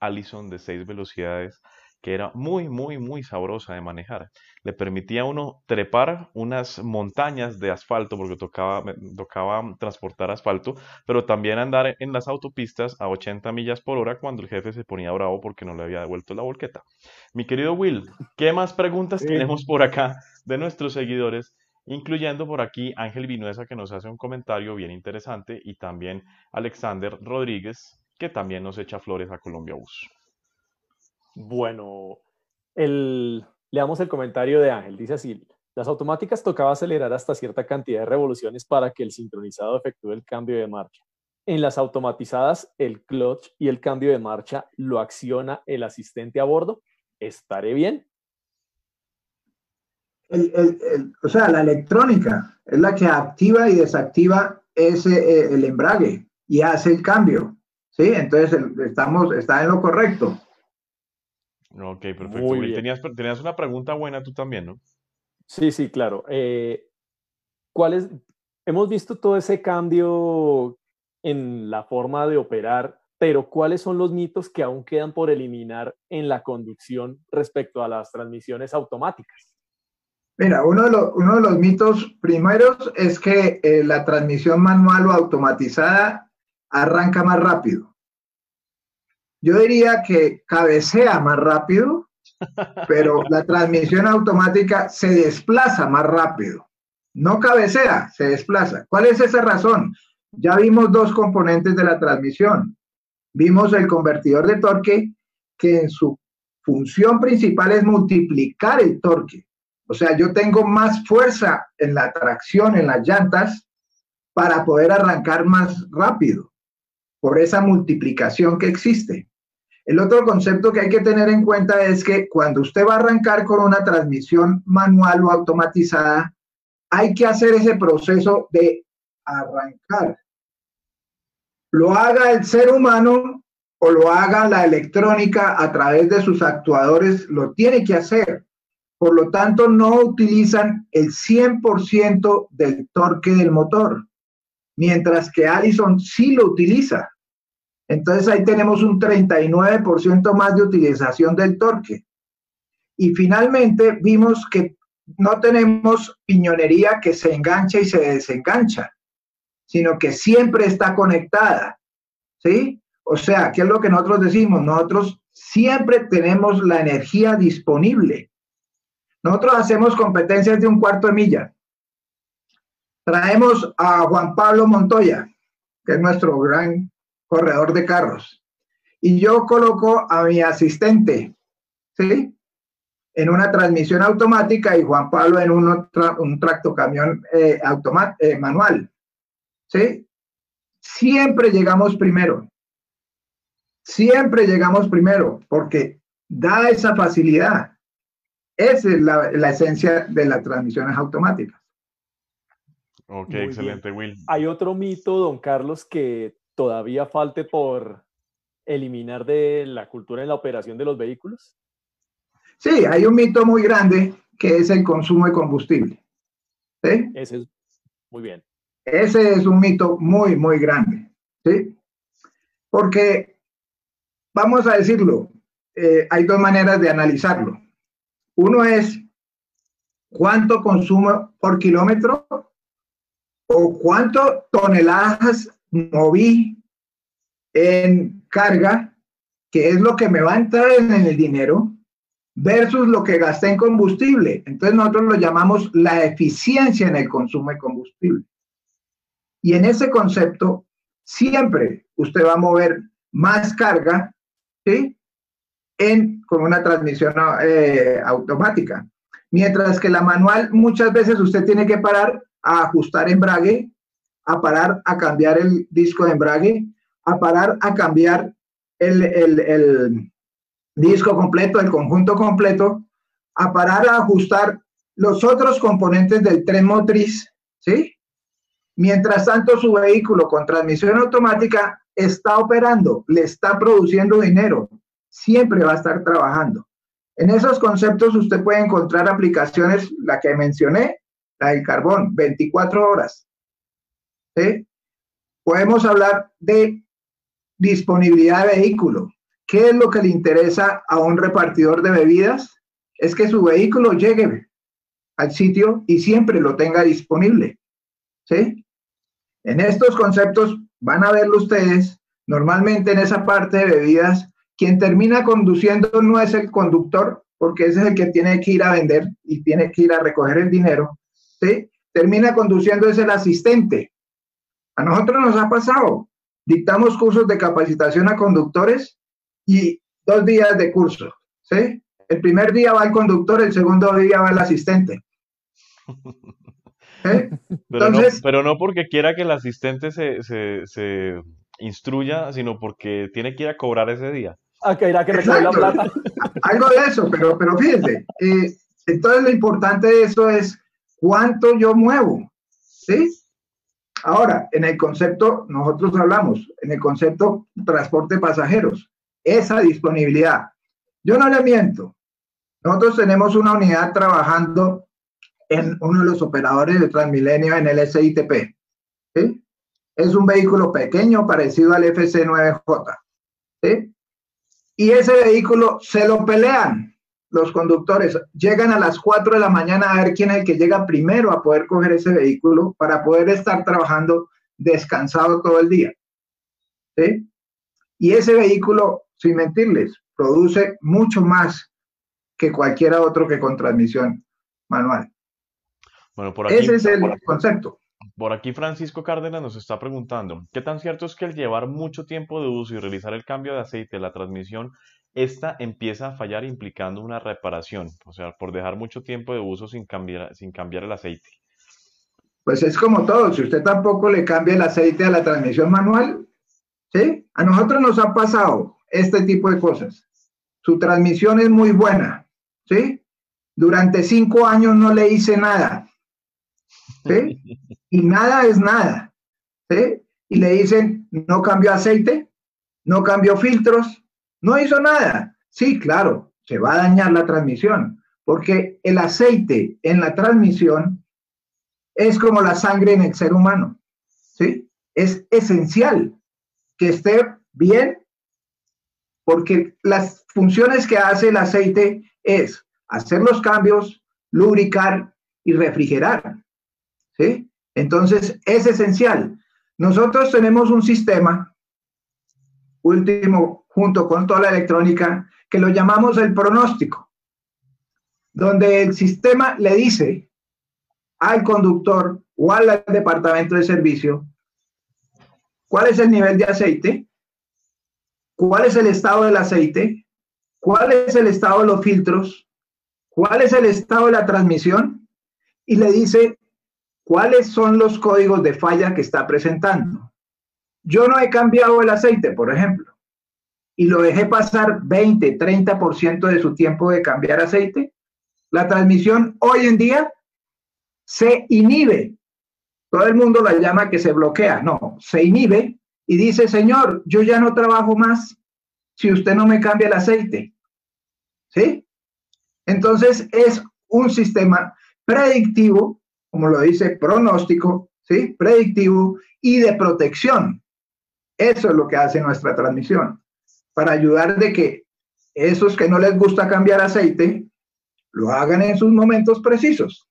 Allison de seis velocidades que era muy, muy, muy sabrosa de manejar. Le permitía a uno trepar unas montañas de asfalto, porque tocaba, tocaba transportar asfalto, pero también andar en las autopistas a 80 millas por hora cuando el jefe se ponía bravo porque no le había devuelto la volqueta. Mi querido Will, ¿qué más preguntas tenemos por acá de nuestros seguidores? incluyendo por aquí Ángel Vinuesa que nos hace un comentario bien interesante y también Alexander Rodríguez que también nos echa flores a Colombia Bus. Bueno, leamos el comentario de Ángel. Dice así, las automáticas tocaba acelerar hasta cierta cantidad de revoluciones para que el sincronizado efectúe el cambio de marcha. En las automatizadas, el clutch y el cambio de marcha lo acciona el asistente a bordo. ¿Estaré bien? o sea, la electrónica es la que activa y desactiva ese, eh, el embrague y hace el cambio. ¿Sí? Entonces estamos, está en lo correcto. Ok, perfecto. Tenías, tenías, una pregunta buena tú también, ¿no? Sí, sí, claro. Eh, ¿cuál hemos visto todo ese cambio en la forma de operar, pero ¿cuáles son los mitos que aún quedan por eliminar en la conducción respecto a las transmisiones automáticas? Mira, uno de, los, uno de los mitos primeros es que eh, la transmisión manual o automatizada arranca más rápido. Yo diría que cabecea más rápido, pero la transmisión automática se desplaza más rápido. No cabecea, se desplaza. ¿Cuál es esa razón? Ya vimos dos componentes de la transmisión. Vimos el convertidor de torque que en su función principal es multiplicar el torque. O sea, yo tengo más fuerza en la tracción, en las llantas, para poder arrancar más rápido por esa multiplicación que existe. El otro concepto que hay que tener en cuenta es que cuando usted va a arrancar con una transmisión manual o automatizada, hay que hacer ese proceso de arrancar. Lo haga el ser humano o lo haga la electrónica a través de sus actuadores, lo tiene que hacer. Por lo tanto, no utilizan el 100% del torque del motor, mientras que Allison sí lo utiliza. Entonces ahí tenemos un 39% más de utilización del torque. Y finalmente vimos que no tenemos piñonería que se engancha y se desengancha, sino que siempre está conectada. ¿Sí? O sea, ¿qué es lo que nosotros decimos? Nosotros siempre tenemos la energía disponible. Nosotros hacemos competencias de un cuarto de milla. Traemos a Juan Pablo Montoya, que es nuestro gran corredor de carros. Y yo coloco a mi asistente, ¿sí? En una transmisión automática y Juan Pablo en un, un tractocamión eh, eh, manual, ¿sí? Siempre llegamos primero. Siempre llegamos primero porque da esa facilidad. Esa es la, la esencia de las transmisiones automáticas. Ok, excelente, Will. Hay otro mito, don Carlos, que todavía falte por eliminar de la cultura en la operación de los vehículos? Sí, hay un mito muy grande que es el consumo de combustible. ¿Sí? Ese es muy bien. Ese es un mito muy, muy grande. ¿Sí? Porque, vamos a decirlo, eh, hay dos maneras de analizarlo. Uno es cuánto consumo por kilómetro o cuánto toneladas moví en carga, que es lo que me va a entrar en el dinero, versus lo que gasté en combustible. Entonces nosotros lo llamamos la eficiencia en el consumo de combustible. Y en ese concepto, siempre usted va a mover más carga, ¿sí? en, con una transmisión eh, automática. Mientras que la manual muchas veces usted tiene que parar a ajustar embrague, a parar a cambiar el disco de embrague, a parar a cambiar el, el, disco completo, el conjunto completo, a parar a ajustar los otros componentes del tren motriz, ¿sí? Mientras tanto, su vehículo con transmisión automática está operando, le está produciendo dinero, siempre va a estar trabajando. En esos conceptos usted puede encontrar aplicaciones, la que mencioné, la del carbón, 24 horas. ¿Sí? Podemos hablar de disponibilidad de vehículo. ¿Qué es lo que le interesa a un repartidor de bebidas? Es que su vehículo llegue al sitio y siempre lo tenga disponible. ¿Sí? En estos conceptos van a verlo ustedes. Normalmente en esa parte de bebidas, quien termina conduciendo no es el conductor, porque ese es el que tiene que ir a vender y tiene que ir a recoger el dinero. ¿sí? Termina conduciendo es el asistente. A nosotros nos ha pasado. Dictamos cursos de capacitación a conductores y dos días de curso. ¿sí? El primer día va el conductor, el segundo día va el asistente. ¿Eh? Pero, no, pero no porque quiera que el asistente se, se, instruya, sino porque tiene que ir a cobrar ese día. Ah, que irá que la plata. Algo de eso, pero, pero fíjese, eh, entonces lo importante de eso es cuánto yo muevo, ¿sí? Ahora, en el concepto, nosotros hablamos, en el concepto transporte pasajeros, esa disponibilidad. Yo no le miento, nosotros tenemos una unidad trabajando en uno de los operadores de Transmilenio en el SITP. Es un vehículo pequeño parecido al FC9J. Y ese vehículo se lo pelean los conductores. Llegan a las 4 de la mañana a ver quién es el que llega primero a poder coger ese vehículo para poder estar trabajando descansado todo el día. Y ese vehículo, sin mentirles, produce mucho más que cualquiera otro que con transmisión manual. Bueno, por aquí, Ese es el concepto. Por aquí Francisco Cárdenas nos está preguntando, ¿qué tan cierto es que el llevar mucho tiempo de uso y realizar el cambio de aceite de la transmisión, esta empieza a fallar implicando una reparación? O sea, por dejar mucho tiempo de uso sin cambiar, sin cambiar el aceite. Pues es como todo, si usted tampoco le cambia el aceite a la transmisión manual, ¿sí? A nosotros nos ha pasado este tipo de cosas. Su transmisión es muy buena, ¿sí? Durante cinco años no le hice nada Y nada es nada, Y le dicen, no cambió aceite, no cambió filtros, no hizo nada. Sí, claro, se va a dañar la transmisión, porque el aceite en la transmisión es como la sangre en el ser humano, ¿sí? Es esencial que esté bien, porque las funciones que hace el aceite es hacer los cambios, lubricar y refrigerar. Entonces, es esencial. Nosotros tenemos un sistema, último, junto con toda la electrónica, que lo llamamos el pronóstico, donde el sistema le dice al conductor o al departamento de servicio cuál es el nivel de aceite, cuál es el estado del aceite, cuál es el estado de los filtros, cuál es el estado de la transmisión y le dice cuáles son los códigos de falla que está presentando. Yo no he cambiado el aceite, por ejemplo, y lo dejé pasar 20, 30% de su tiempo de cambiar aceite. La transmisión hoy en día se inhibe. Todo el mundo la llama que se bloquea. No, se inhibe y dice, señor, yo ya no trabajo más si usted no me cambia el aceite. ¿Sí? Entonces es un sistema predictivo como lo dice, pronóstico, ¿sí? predictivo y de protección. Eso es lo que hace nuestra transmisión, para ayudar de que esos que no les gusta cambiar aceite, lo hagan en sus momentos precisos.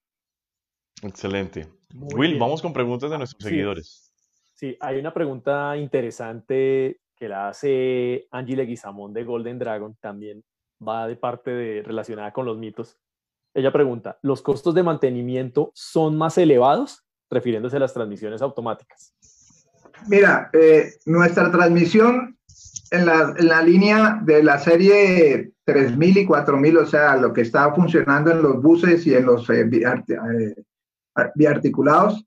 Excelente. Will, vamos con preguntas de nuestros seguidores. Sí, hay una pregunta interesante que la hace Angie Leguizamón de Golden Dragon, también va de parte de relacionada con los mitos. Ella pregunta, ¿los costos de mantenimiento son más elevados? Refiriéndose a las transmisiones automáticas. Mira, eh, nuestra transmisión en la, línea de la serie 3.000 y 4.000, o sea, lo que está funcionando en los buses y en los eh, eh, biarticulados,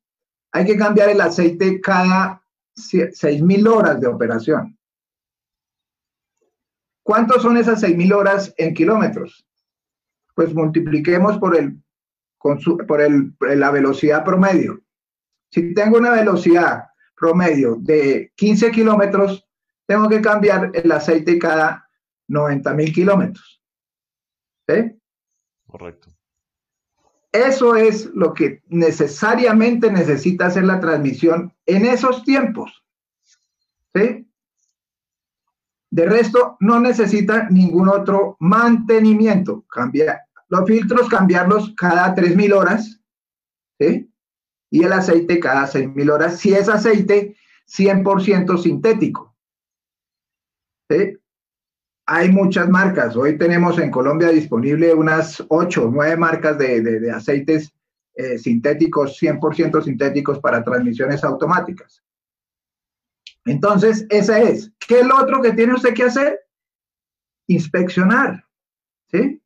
hay que cambiar el aceite cada 6.000 horas de operación. ¿Cuántos son esas 6.000 horas en kilómetros? Pues multipliquemos por, el, por el, la velocidad promedio. Si tengo una velocidad promedio de 15 kilómetros, tengo que cambiar el aceite cada 90.000 kilómetros. ¿Sí? Correcto. Eso es lo que necesariamente necesita hacer la transmisión en esos tiempos. ¿Sí? De resto, no necesita ningún otro mantenimiento. Cambia, los filtros, cambiarlos cada 3.000 horas, ¿sí? Y el aceite cada 6.000 horas, si es aceite 100% sintético. ¿Sí? Hay muchas marcas. Hoy tenemos en Colombia disponible unas 8 o 9 marcas de, aceites eh, sintéticos, 100% sintéticos para transmisiones automáticas. Entonces, esa es. ¿Qué es lo otro que tiene usted que hacer? Inspeccionar. ¿sí?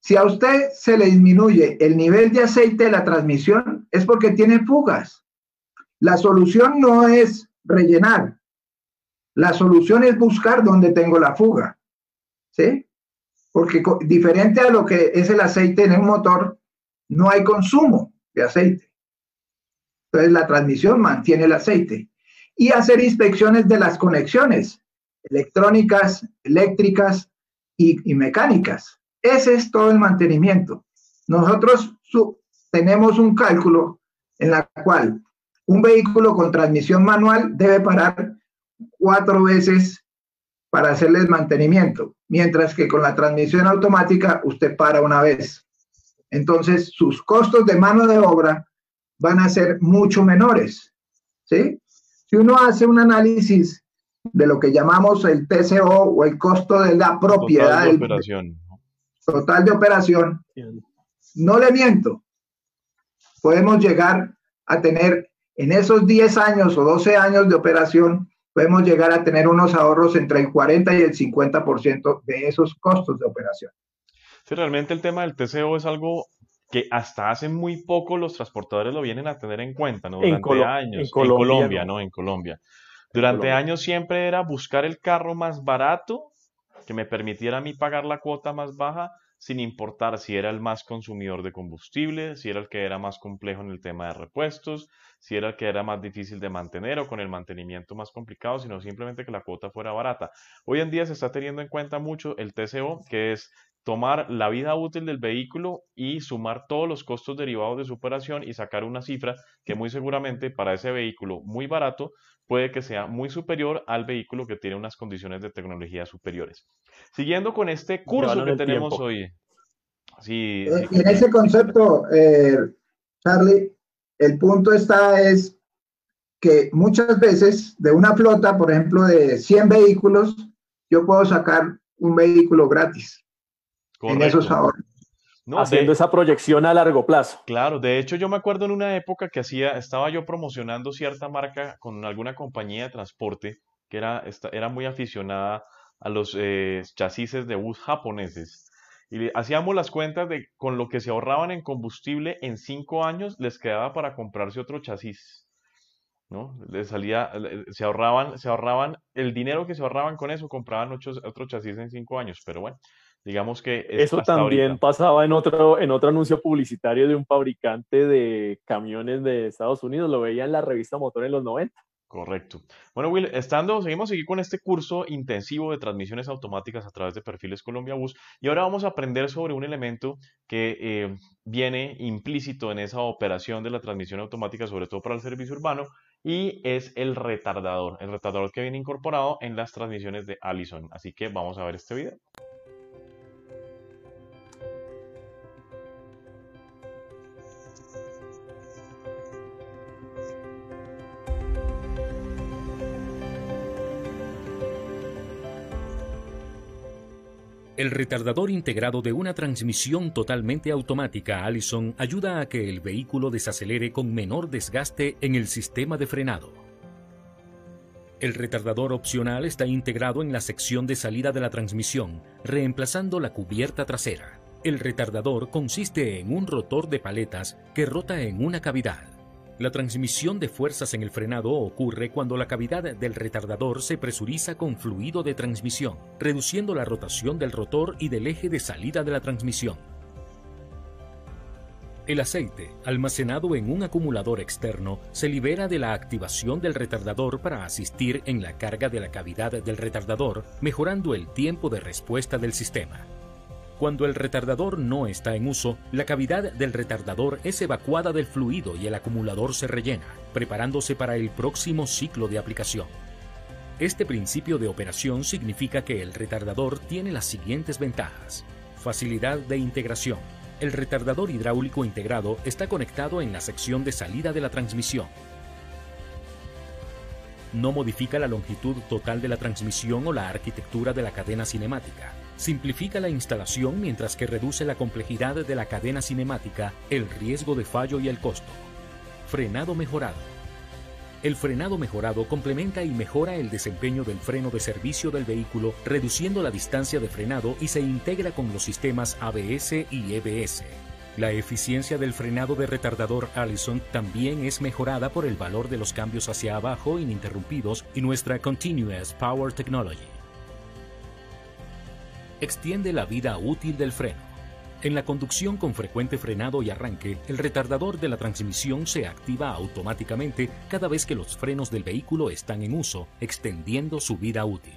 Si a usted se le disminuye el nivel de aceite de la transmisión, es porque tiene fugas. La solución no es rellenar. La solución es buscar dónde tengo la fuga. ¿Sí? Porque diferente a lo que es el aceite en un motor, no hay consumo de aceite. Entonces la transmisión mantiene el aceite y hacer inspecciones de las conexiones electrónicas, eléctricas y, mecánicas. Ese es todo el mantenimiento. Nosotros tenemos un cálculo en la cual un vehículo con transmisión manual debe parar cuatro veces para hacerles mantenimiento, mientras que con la transmisión automática usted para una vez. Entonces, sus costos de mano de obra van a ser mucho menores. ¿Sí? Si uno hace un análisis de lo que llamamos el TCO o el costo de la propiedad total de operación, total de operación, no le miento, podemos llegar a tener en esos 10 años o 12 años de operación, podemos llegar a tener unos ahorros entre el 40 y el 50% de esos costos de operación. Sí, realmente el tema del TCO es algo que hasta hace muy poco los transportadores lo vienen a tener en cuenta, ¿no? Durante años. En Colombia, ¿no? En Colombia. Durante años siempre era buscar el carro más barato que me permitiera a mí pagar la cuota más baja sin importar si era el más consumidor de combustible, si era el que era más complejo en el tema de repuestos, si era el que era más difícil de mantener o con el mantenimiento más complicado, sino simplemente que la cuota fuera barata. Hoy en día se está teniendo en cuenta mucho el TCO, que es tomar la vida útil del vehículo y sumar todos los costos derivados de su operación y sacar una cifra que muy seguramente para ese vehículo muy barato puede que sea muy superior al vehículo que tiene unas condiciones de tecnología superiores. Siguiendo con este curso que tenemos hoy. Sí, eh, en ese concepto, eh, Charlie, el punto está es que muchas veces de una flota, por ejemplo, de 100 vehículos, yo puedo sacar un vehículo gratis Haciendo esa proyección a largo plazo. Claro, de hecho yo me acuerdo en una época que hacía, estaba yo promocionando cierta marca con alguna compañía de transporte que era, era muy aficionada a los eh, chasis de bus japoneses. Y hacíamos las cuentas de con lo que se ahorraban en combustible en cinco años les quedaba para comprarse otro chasis. ¿no? Les salía, se ahorraban, se ahorraban, el dinero que se ahorraban con eso compraban otro, otro chasis en cinco años. Pero bueno, Digamos que eso también pasaba en otro, en otro anuncio publicitario de un fabricante de camiones de Estados Unidos, lo veía en la revista Motor en los 90. Correcto. Bueno, Will, estando, seguimos aquí con este curso intensivo de transmisiones automáticas a través de perfiles Colombia Bus y ahora vamos a aprender sobre un elemento que eh, viene implícito en esa operación de la transmisión automática, sobre todo para el servicio urbano, y es el retardador, el retardador que viene incorporado en las transmisiones de Allison. Así que vamos a ver este video. El retardador integrado de una transmisión totalmente automática Allison ayuda a que el vehículo desacelere con menor desgaste en el sistema de frenado. El retardador opcional está integrado en la sección de salida de la transmisión, reemplazando la cubierta trasera. El retardador consiste en un rotor de paletas que rota en una cavidad. La transmisión de fuerzas en el frenado ocurre cuando la cavidad del retardador se presuriza con fluido de transmisión, reduciendo la rotación del rotor y del eje de salida de la transmisión. El aceite, almacenado en un acumulador externo, se libera de la activación del retardador para asistir en la carga de la cavidad del retardador, mejorando el tiempo de respuesta del sistema. Cuando el retardador no está en uso, la cavidad del retardador es evacuada del fluido y el acumulador se rellena, preparándose para el próximo ciclo de aplicación. Este principio de operación significa que el retardador tiene las siguientes ventajas. Facilidad de integración, el retardador hidráulico integrado está conectado en la sección de salida de la transmisión. No modifica la longitud total de la transmisión o la arquitectura de la cadena cinemática. Simplifica la instalación mientras que reduce la complejidad de la cadena cinemática, el riesgo de fallo y el costo. Frenado mejorado el frenado mejorado complementa y mejora el desempeño del freno de servicio del vehículo, reduciendo la distancia de frenado y se integra con los sistemas ABS y EBS. La eficiencia del frenado de retardador Allison también es mejorada por el valor de los cambios hacia abajo ininterrumpidos y nuestra Continuous Power Technology. Extiende la vida útil del freno. En la conducción con frecuente frenado y arranque, el retardador de la transmisión se activa automáticamente cada vez que los frenos del vehículo están en uso, extendiendo su vida útil.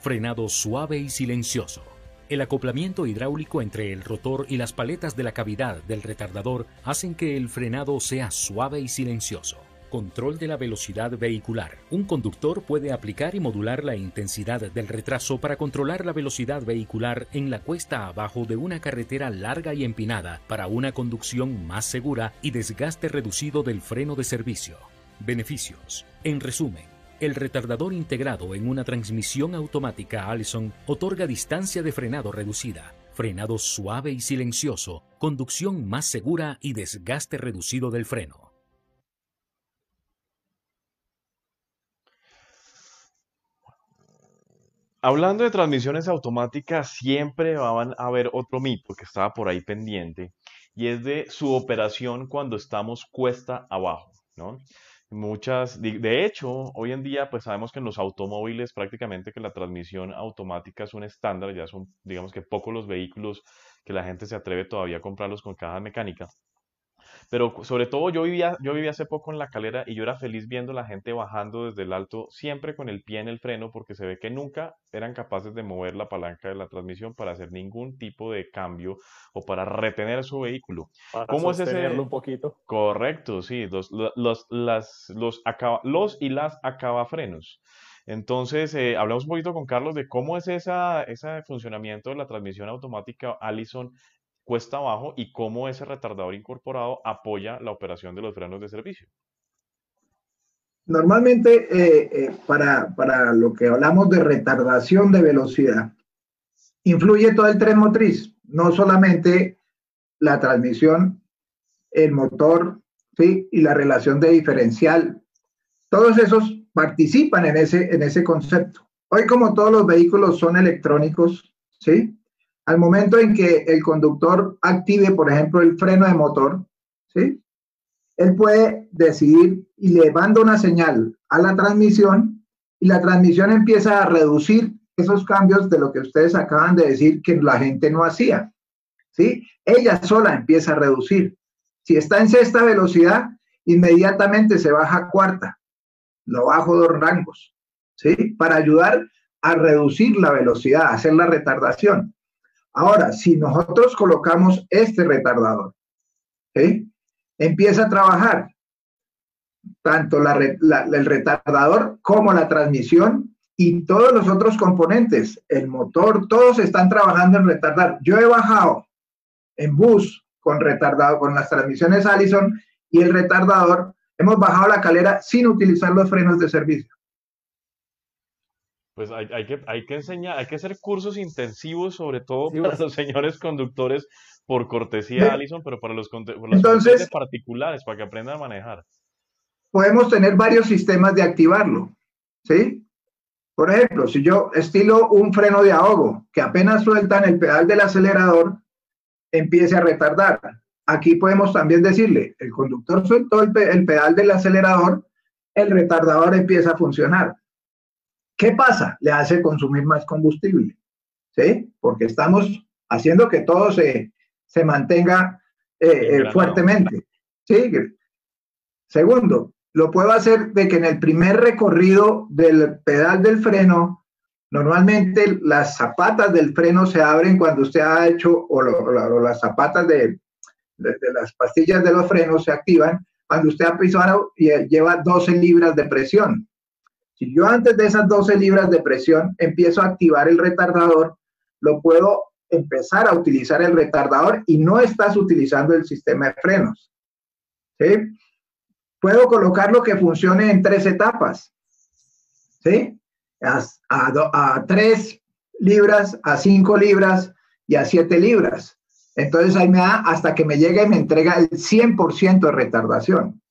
Frenado suave y silencioso. El acoplamiento hidráulico entre el rotor y las paletas de la cavidad del retardador hacen que el frenado sea suave y silencioso. Control de la velocidad vehicular. Un conductor puede aplicar y modular la intensidad del retraso para controlar la velocidad vehicular en la cuesta abajo de una carretera larga y empinada para una conducción más segura y desgaste reducido del freno de servicio. Beneficios. En resumen, el retardador integrado en una transmisión automática Allison otorga distancia de frenado reducida, frenado suave y silencioso, conducción más segura y desgaste reducido del freno. Hablando de transmisiones automáticas, siempre van a haber otro mito que estaba por ahí pendiente y es de su operación cuando estamos cuesta abajo, ¿no? Muchas, de hecho, hoy en día pues sabemos que en los automóviles prácticamente que la transmisión automática es un estándar, ya son digamos que pocos los vehículos que la gente se atreve todavía a comprarlos con caja mecánica. Pero sobre todo yo vivía, yo vivía hace poco en la calera y yo era feliz viendo la gente bajando desde el alto, siempre con el pie en el freno, porque se ve que nunca eran capaces de mover la palanca de la transmisión para hacer ningún tipo de cambio o para retener su vehículo. Para ¿Cómo es ese? un poquito. Correcto, sí, los, los, las, los, los y las acabafrenos. Entonces, eh, hablamos un poquito con Carlos de cómo es esa, ese funcionamiento de la transmisión automática Allison cuesta abajo y cómo ese retardador incorporado apoya la operación de los frenos de servicio. Normalmente, eh, eh, para, para, lo que hablamos de retardación de velocidad, influye todo el tren motriz, no solamente la transmisión, el motor ¿sí? y la relación de diferencial. Todos esos participan en ese, en ese concepto. Hoy, como todos los vehículos son electrónicos, ¿sí? Al momento en que el conductor active, por ejemplo, el freno de motor, ¿sí? Él puede decidir y le manda una señal a la transmisión y la transmisión empieza a reducir esos cambios de lo que ustedes acaban de decir que la gente no hacía. ¿Sí? Ella sola empieza a reducir. Si está en sexta velocidad, inmediatamente se baja a cuarta. Lo bajo dos rangos. ¿Sí? Para ayudar a reducir la velocidad, a hacer la retardación. Ahora, si nosotros colocamos este retardador, empieza a trabajar tanto el retardador como la transmisión y todos los otros componentes, el motor, todos están trabajando en retardar. Yo he bajado en bus con retardado, con las transmisiones Allison y el retardador, hemos bajado la calera sin utilizar los frenos de servicio. Pues hay, que, hay que enseñar, hay que hacer cursos intensivos, sobre todo para los señores conductores, por cortesía, Alison, pero para los, conductores particulares, para que aprendan a manejar. Podemos tener varios sistemas de activarlo. ¿sí? Por ejemplo, si yo estilo un freno de ahogo que apenas sueltan el pedal del acelerador, empiece a retardar. Aquí podemos también decirle, el conductor sueltó el, el pedal del acelerador, el retardador empieza a funcionar. ¿Qué pasa? Le hace consumir más combustible, ¿sí? Porque estamos haciendo que todo se, se mantenga eh, eh, fuertemente. ¿sí? Segundo, lo puedo hacer de que en el primer recorrido del pedal del freno, normalmente las zapatas del freno se abren cuando usted ha hecho, o, las zapatas de, las pastillas de los frenos se activan cuando usted ha pisado y lleva 12 libras de presión. Si yo antes de esas 12 libras de presión empiezo a activar el retardador, lo puedo empezar a utilizar el retardador y no estás utilizando el sistema de frenos. ¿Sí? Puedo colocarlo que funcione en tres etapas. ¿Sí? A, tres libras, a cinco libras y a siete libras. Entonces ahí me da hasta que me llegue y me entrega el 100% de retardación.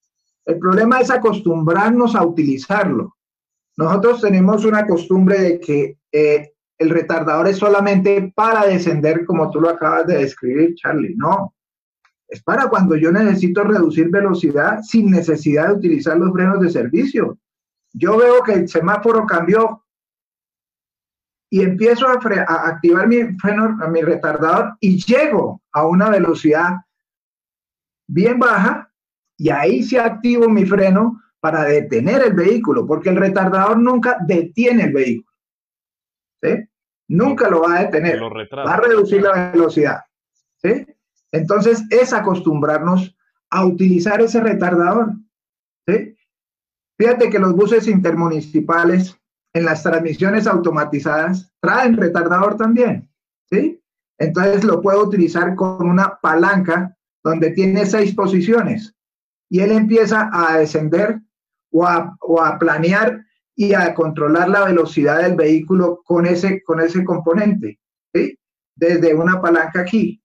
El problema es acostumbrarnos a utilizarlo. Nosotros tenemos una costumbre de que eh, el retardador es solamente para descender, como tú lo acabas de describir, Charlie. No, es para cuando yo necesito reducir velocidad sin necesidad de utilizar los frenos de servicio. Yo veo que el semáforo cambió y empiezo a, activar mi freno, mi retardador y llego a una velocidad bien baja y ahí se activo mi freno para detener el vehículo, porque el retardador nunca detiene el vehículo. ¿sí? Nunca lo va a detener. Va a reducir la velocidad. ¿sí? Entonces, es acostumbrarnos a utilizar ese retardador. ¿sí? Fíjate que los buses intermunicipales en las transmisiones automatizadas traen retardador también. ¿sí? Entonces, lo puedo utilizar con una palanca donde tiene seis posiciones y él empieza a descender o a, o a planear y a controlar la velocidad del vehículo con ese, con ese componente, ¿sí? Desde una palanca aquí,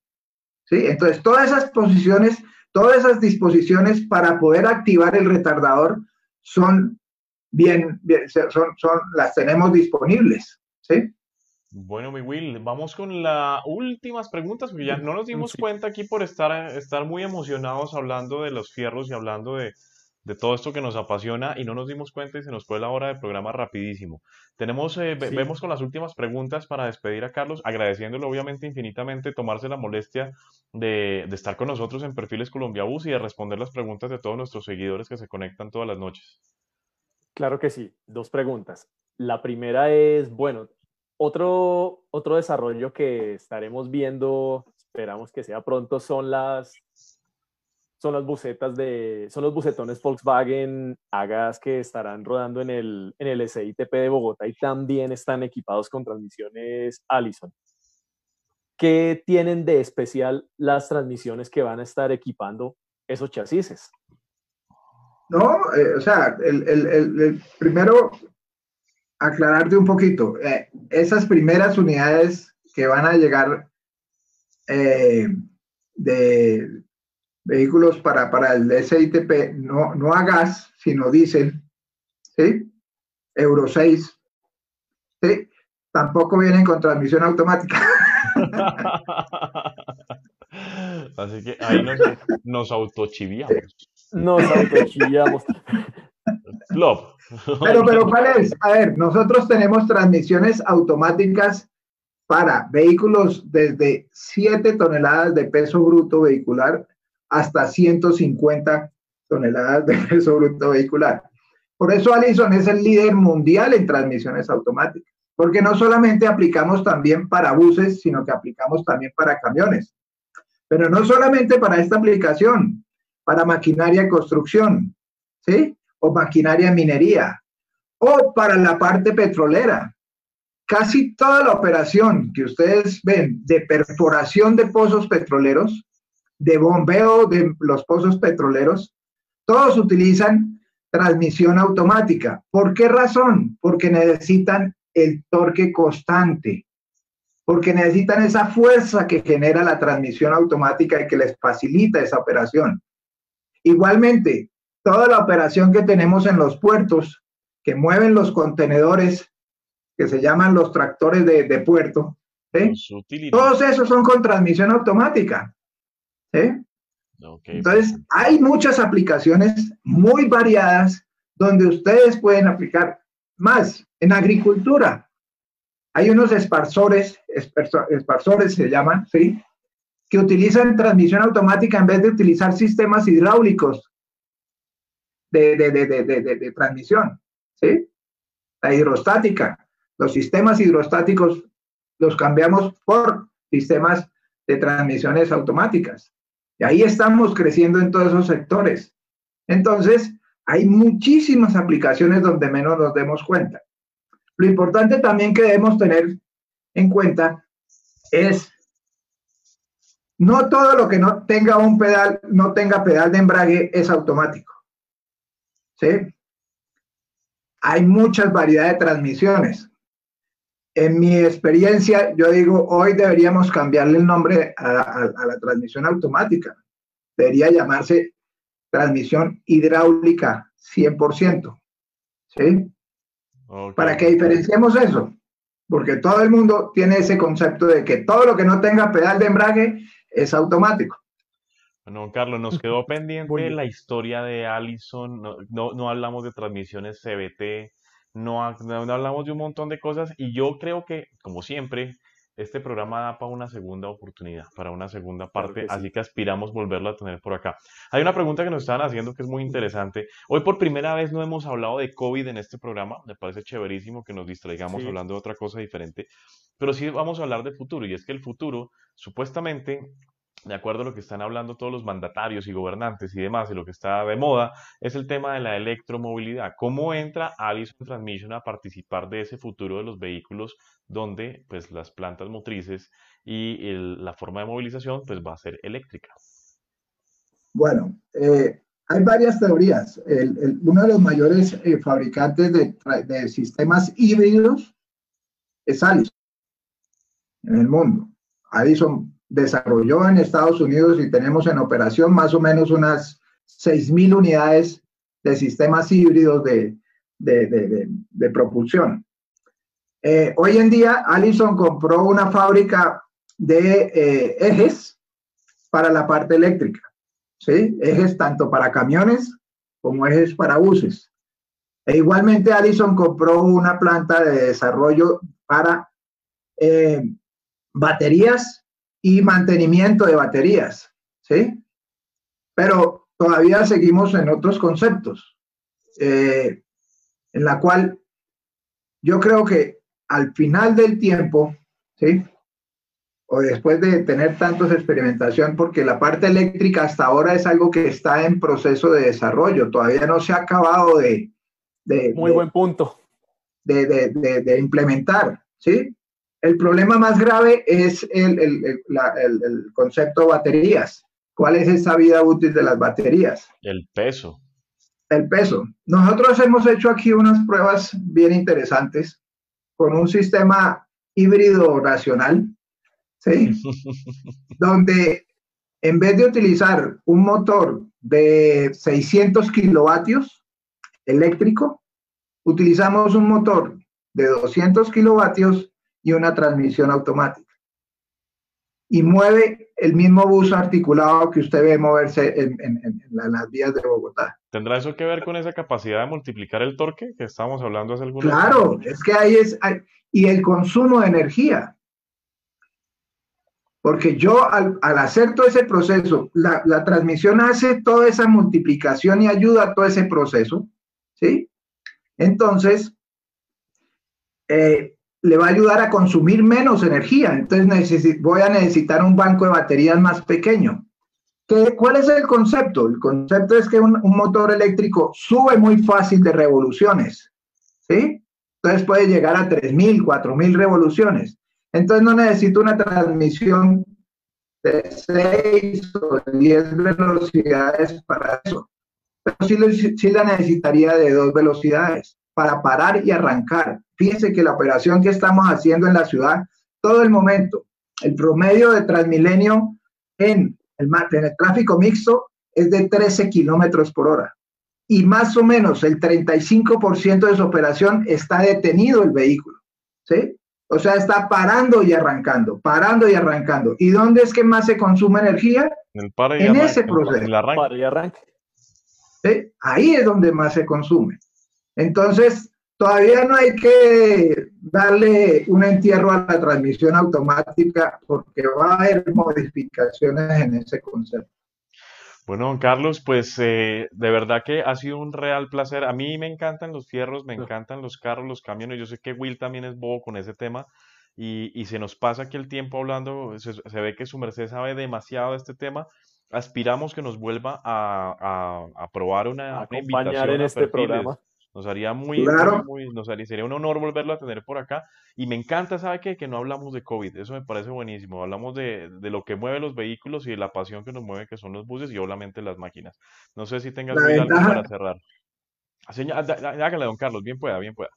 ¿sí? Entonces, todas esas posiciones, todas esas disposiciones para poder activar el retardador son bien, son, son, las tenemos disponibles, ¿sí? Bueno, mi Will, vamos con las últimas preguntas, porque ya no nos dimos cuenta aquí por estar, estar muy emocionados hablando de los fierros y hablando de, de todo esto que nos apasiona y no nos dimos cuenta y se nos fue la hora del programa rapidísimo. Tenemos, eh, vemos con las últimas preguntas para despedir a Carlos, agradeciéndole obviamente infinitamente tomarse la molestia de, de estar con nosotros en Perfiles Colombia Bus y de responder las preguntas de todos nuestros seguidores que se conectan todas las noches. Claro que sí, dos preguntas. La primera es, bueno, otro, otro desarrollo que estaremos viendo, esperamos que sea pronto, son las son las bucetas de, son los bucetones Volkswagen a gas que estarán rodando en el, en el SITP de Bogotá y también están equipados con transmisiones Allison. ¿Qué tienen de especial las transmisiones que van a estar equipando esos chasis? No, eh, o sea, el, el, el, primero aclararte un poquito, eh, esas primeras unidades que van a llegar eh, de, vehículos para, para el SITP, no, no a gas, sino diésel, ¿sí? Euro 6, ¿sí? Tampoco vienen con transmisión automática. Así que ahí nos, nos autochiviamos. Nos autochiviamos. Pero, pero, ¿cuál es? A ver, nosotros tenemos transmisiones automáticas para vehículos desde 7 toneladas de peso bruto vehicular hasta 150 toneladas de peso bruto vehicular. Por eso Allison es el líder mundial en transmisiones automáticas, porque no solamente aplicamos también para buses, sino que aplicamos también para camiones. Pero no solamente para esta aplicación, para maquinaria de construcción, ¿sí? O maquinaria minería, o para la parte petrolera. Casi toda la operación que ustedes ven de perforación de pozos petroleros de bombeo de los pozos petroleros, todos utilizan transmisión automática. ¿Por qué razón? Porque necesitan el torque constante, porque necesitan esa fuerza que genera la transmisión automática y que les facilita esa operación. Igualmente, toda la operación que tenemos en los puertos que mueven los contenedores que se llaman los tractores de, puerto. Todos esos son con transmisión automática. Entonces, hay muchas aplicaciones muy variadas donde ustedes pueden aplicar más. En agricultura, hay unos esparsores, esparsores se llaman, ¿sí? Que utilizan transmisión automática en vez de utilizar sistemas hidráulicos de, de transmisión, ¿sí? La hidrostática. Los sistemas hidrostáticos los cambiamos por sistemas de transmisiones automáticas. Ahí estamos creciendo en todos esos sectores. Entonces, hay muchísimas aplicaciones donde menos nos demos cuenta. Lo importante también que debemos tener en cuenta es no todo lo que no tenga un pedal, no tenga pedal de embrague es automático. ¿Sí? Hay muchas variedades de transmisiones. En mi experiencia, yo digo, hoy deberíamos cambiarle el nombre a, a la transmisión automática. Debería llamarse transmisión hidráulica 100%. ¿Sí? Para que diferenciemos eso, porque todo el mundo tiene ese concepto de que todo lo que no tenga pedal de embrague es automático. Bueno, Carlos, nos quedó pendiente la historia de Allison, no, no, hablamos de transmisiones CBT, no, no, hablamos de un montón de cosas y yo creo que, como siempre, este programa da para una segunda oportunidad, para una segunda parte, así que aspiramos volverlo a tener por acá. Hay una pregunta que nos estaban haciendo que es muy interesante. Hoy por primera vez no hemos hablado de COVID en este programa, me parece chéverísimo que nos distraigamos hablando de otra cosa diferente, pero sí vamos a hablar de futuro y es que el futuro supuestamente de acuerdo a lo que están hablando todos los mandatarios y gobernantes y demás, y lo que está de moda, es el tema de la electromovilidad. ¿Cómo entra Allison Transmission a participar de ese futuro de los vehículos donde pues, las plantas motrices y la forma de movilización pues, va a ser eléctrica? Bueno, eh, hay varias teorías. uno de los mayores eh, fabricantes de, sistemas híbridos es Allison en el mundo. Allison desarrolló en Estados Unidos y tenemos en operación más o menos unas 6.000 unidades de sistemas híbridos de, de, propulsión. Eh, hoy en día, Allison compró una fábrica de eh, ejes para la parte eléctrica, ¿sí? Ejes tanto para camiones como ejes para buses. E igualmente, Allison compró una planta de desarrollo para eh, baterías y mantenimiento de baterías, ¿sí? Pero todavía seguimos en otros conceptos, eh, en la cual yo creo que al final del tiempo, ¿sí? O después de tener tantos experimentación, porque la parte eléctrica hasta ahora es algo que está en proceso de desarrollo, todavía no se ha acabado de... de Muy buen punto. De, de, de implementar, ¿sí? El problema más grave es el, concepto de baterías. ¿Cuál es esa vida útil de las baterías? El peso. El peso. Nosotros hemos hecho aquí unas pruebas bien interesantes con un sistema híbrido racional, ¿sí? donde en vez de utilizar un motor de 600 kilovatios eléctrico, utilizamos un motor de 200 kilovatios y una transmisión automática. Y mueve el mismo bus articulado que usted ve moverse en, las vías de Bogotá. ¿Tendrá eso que ver con esa capacidad de multiplicar el torque que estábamos hablando hace algunos Claro, es que ahí es, y el consumo de energía. Porque yo al, hacer todo ese proceso, la, la, transmisión hace toda esa multiplicación y ayuda a todo ese proceso, ¿sí? Entonces, eh, le va a ayudar a consumir menos energía. Entonces voy a necesitar un banco de baterías más pequeño. ¿Qué, ¿Cuál es el concepto? El concepto es que un, motor eléctrico sube muy fácil de revoluciones. ¿Sí? Entonces puede llegar a 3.000, 4.000 revoluciones. Entonces no necesito una transmisión de 6 o 10 velocidades para eso. Pero sí, sí la necesitaría de dos velocidades para parar y arrancar. Fíjense que la operación que estamos haciendo en la ciudad, todo el momento, el promedio de Transmilenio en el, en el tráfico mixto es de 13 kilómetros por hora. y más o menos el 35% de su operación está detenido el vehículo. ¿Sí? O sea, está parando y arrancando, parando y arrancando. ¿Y dónde es que más se consume energía? En, ese proceso. El y arranque. ¿Sí? Ahí es donde más se consume. Entonces, todavía no hay que darle un entierro a la transmisión automática porque va a haber modificaciones en ese concepto. Bueno, don Carlos, pues eh, de verdad que ha sido un real placer. A mí me encantan los fierros, me encantan los carros, los camiones. Yo sé que Will también es bobo con ese tema y, se nos pasa aquí el tiempo hablando. Se, ve que su merced sabe demasiado de este tema. Aspiramos que nos vuelva a, probar una, invitación en este programa. Nos haría muy, muy, nos haría, sería un honor volverlo a tener por acá. Y me encanta, ¿sabe qué? Que no hablamos de COVID. Eso me parece buenísimo. Hablamos de, de, lo que mueve los vehículos y de la pasión que nos mueve, que son los buses y obviamente las máquinas. No sé si tengas algo para cerrar. Hágale, don Carlos, bien pueda, bien pueda.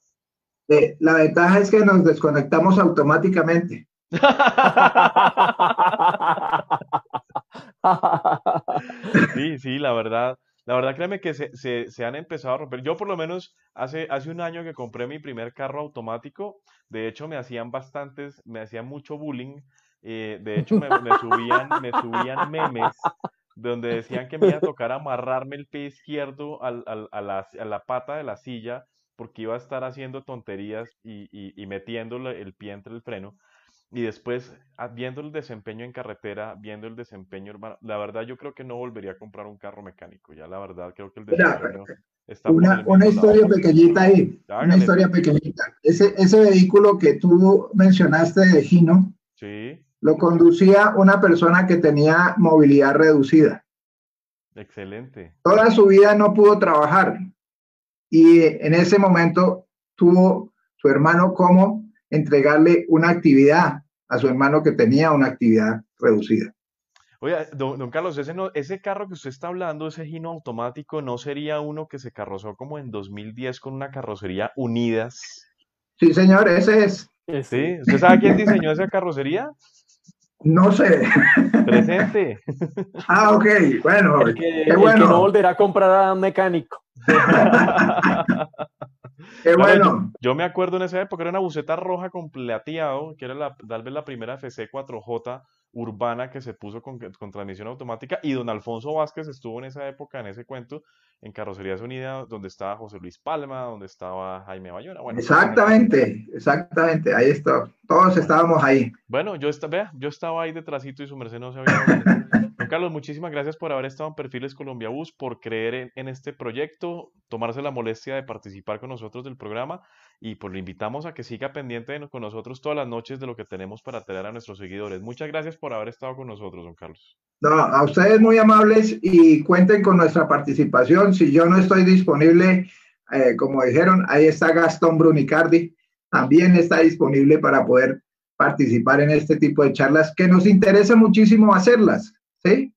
Eh, la ventaja es que nos desconectamos automáticamente. sí, sí, la verdad. La verdad, créeme que se, se, han empezado a romper. Yo por lo menos hace, hace un año que compré mi primer carro automático, de hecho me hacían bastantes, me hacían mucho bullying, eh, de hecho me, subían, me subían memes donde decían que me iba a tocar amarrarme el pie izquierdo a, la, a, la, pata de la silla porque iba a estar haciendo tonterías y, y, y metiéndole el pie entre el freno. Y después, ah, viendo el desempeño en carretera, viendo el desempeño, hermano, la verdad yo creo que no volvería a comprar un carro mecánico. Ya la verdad creo que el desempeño está Una, una historia pequeñita ahí, una historia pequeñita. Ese, ese vehículo que tú mencionaste de Gino, sí. lo conducía una persona que tenía movilidad reducida. Excelente. Toda su vida no pudo trabajar y en ese momento tuvo su hermano como entregarle una actividad a su hermano que tenía una actividad reducida. Oye, don, Carlos, ese, no, ese carro que usted está hablando, ese Gino automático, ¿no sería uno que se carrozó como en 2010 con una carrocería Unidas? Sí, señor, ese es. ¿Sí? ¿Usted sabe quién diseñó esa carrocería? No sé. Presente. Ah, ok, bueno. El que, bueno. no volverá a comprar a un mecánico. Qué bueno. Yo, me acuerdo en esa época, era una buceta roja con plateado, que era la, tal vez la primera FC 4J urbana que se puso con, transmisión automática, y don Alfonso Vázquez estuvo en esa época, en ese cuento, en Carrocerías Unidas, donde estaba José Luis Palma, donde estaba Jaime Bayona. Bueno, exactamente, exactamente, ahí está, todos estábamos ahí. Bueno, yo, vea, yo estaba ahí detrásito y su merced no se había... Carlos, muchísimas gracias por haber estado en Perfiles Colombia Bus, por creer en, este proyecto, tomarse la molestia de participar con nosotros del programa y pues lo invitamos a que siga pendiente con nosotros todas las noches de lo que tenemos para traer a nuestros seguidores. Muchas gracias por haber estado con nosotros, don Carlos. No, a ustedes muy amables y cuenten con nuestra participación. Si yo no estoy disponible, eh, como dijeron, ahí está Gastón Brunicardi, también está disponible para poder participar en este tipo de charlas que nos interesa muchísimo hacerlas. ¿Sí?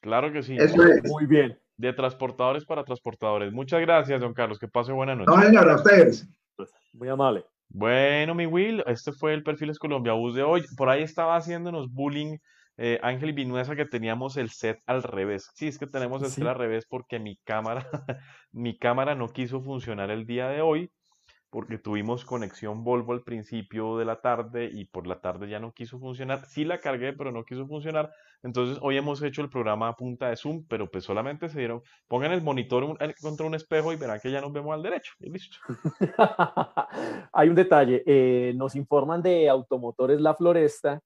Claro que sí. Eso es. Muy bien. De transportadores para transportadores. Muchas gracias, don Carlos. Que pase buena noche. No, señor, a ustedes. Pues, muy amable. Bueno, mi Will, este fue el Perfiles Colombia Bus de hoy. Por ahí estaba haciéndonos bullying eh, Ángel Vinuesa que teníamos el set al revés. Sí, es que tenemos el set al revés porque mi cámara, mi cámara no quiso funcionar el día de hoy porque tuvimos conexión Volvo al principio de la tarde y por la tarde ya no quiso funcionar. Sí la cargué, pero no quiso funcionar. Entonces hoy hemos hecho el programa a punta de Zoom, pero pues solamente se dieron, pongan el monitor contra un espejo y verán que ya nos vemos al derecho. Y listo. Hay un detalle, eh, nos informan de Automotores La Floresta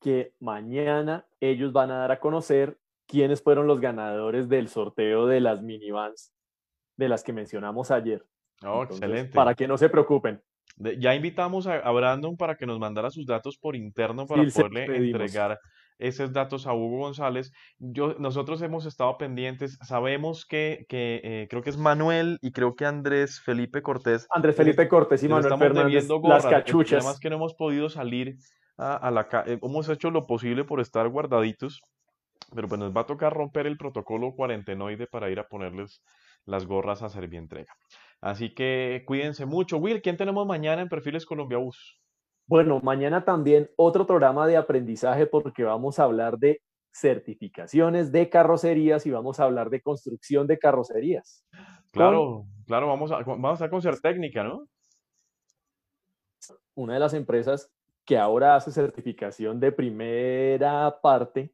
que mañana ellos van a dar a conocer quiénes fueron los ganadores del sorteo de las minivans de las que mencionamos ayer. Oh, excelente. Para que no se preocupen. ya invitamos a, Brandon para que nos mandara sus datos por interno para poderle entregar esos datos a Hugo González. Yo, nosotros hemos estado pendientes, sabemos que, que eh, creo que es Manuel y creo que Andrés Felipe Cortés. Andrés Felipe Cortés y Manuel Fernández, las cachuchas. Además que no hemos podido salir a, la eh, hemos hecho lo posible por estar guardaditos, pero pues nos va a tocar romper el protocolo cuarentenoide para ir a ponerles las gorras a entrega Así que cuídense mucho. Will, ¿quién tenemos mañana en Perfiles Colombia Bus? Bueno, mañana también otro programa de aprendizaje porque vamos a hablar de certificaciones de carrocerías y vamos a hablar de construcción de carrocerías. Claro, claro, vamos a, vamos a estar con Certécnica, ¿no? Una de las empresas que ahora hace certificación de primera parte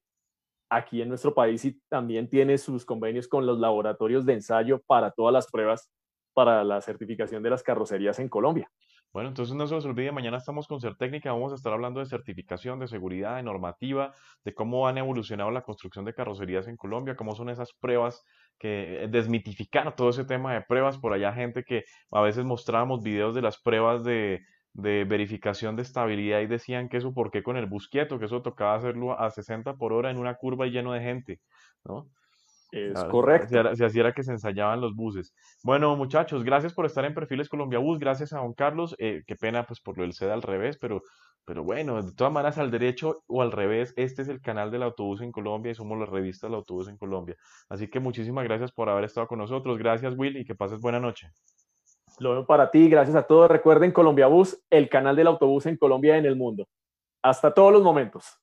aquí en nuestro país y también tiene sus convenios con los laboratorios de ensayo para todas las pruebas para la certificación de las carrocerías en Colombia. Bueno, entonces no se os olvide, mañana estamos con Certécnica, vamos a estar hablando de certificación, de seguridad, de normativa, de cómo han evolucionado la construcción de carrocerías en Colombia, cómo son esas pruebas, que desmitificar todo ese tema de pruebas, por allá gente que a veces mostrábamos videos de las pruebas de, verificación de estabilidad y decían que eso, ¿por qué con el bus quieto? Que eso tocaba hacerlo a 60 por hora en una curva lleno de gente, ¿no? Es correcto. Si así era que se ensayaban los buses. Bueno, muchachos, gracias por estar en Perfiles Colombia Bus. Gracias a don Carlos. Eh, qué pena, pues, por lo del SED al revés, pero, pero bueno, de todas maneras, al derecho o al revés, este es el canal del autobús en Colombia y somos la revista del autobús en Colombia. Así que muchísimas gracias por haber estado con nosotros. Gracias, Will, y que pases buena noche. Lo veo para ti. Gracias a todos. Recuerden Colombia Bus, el canal del autobús en Colombia y en el mundo. Hasta todos los momentos.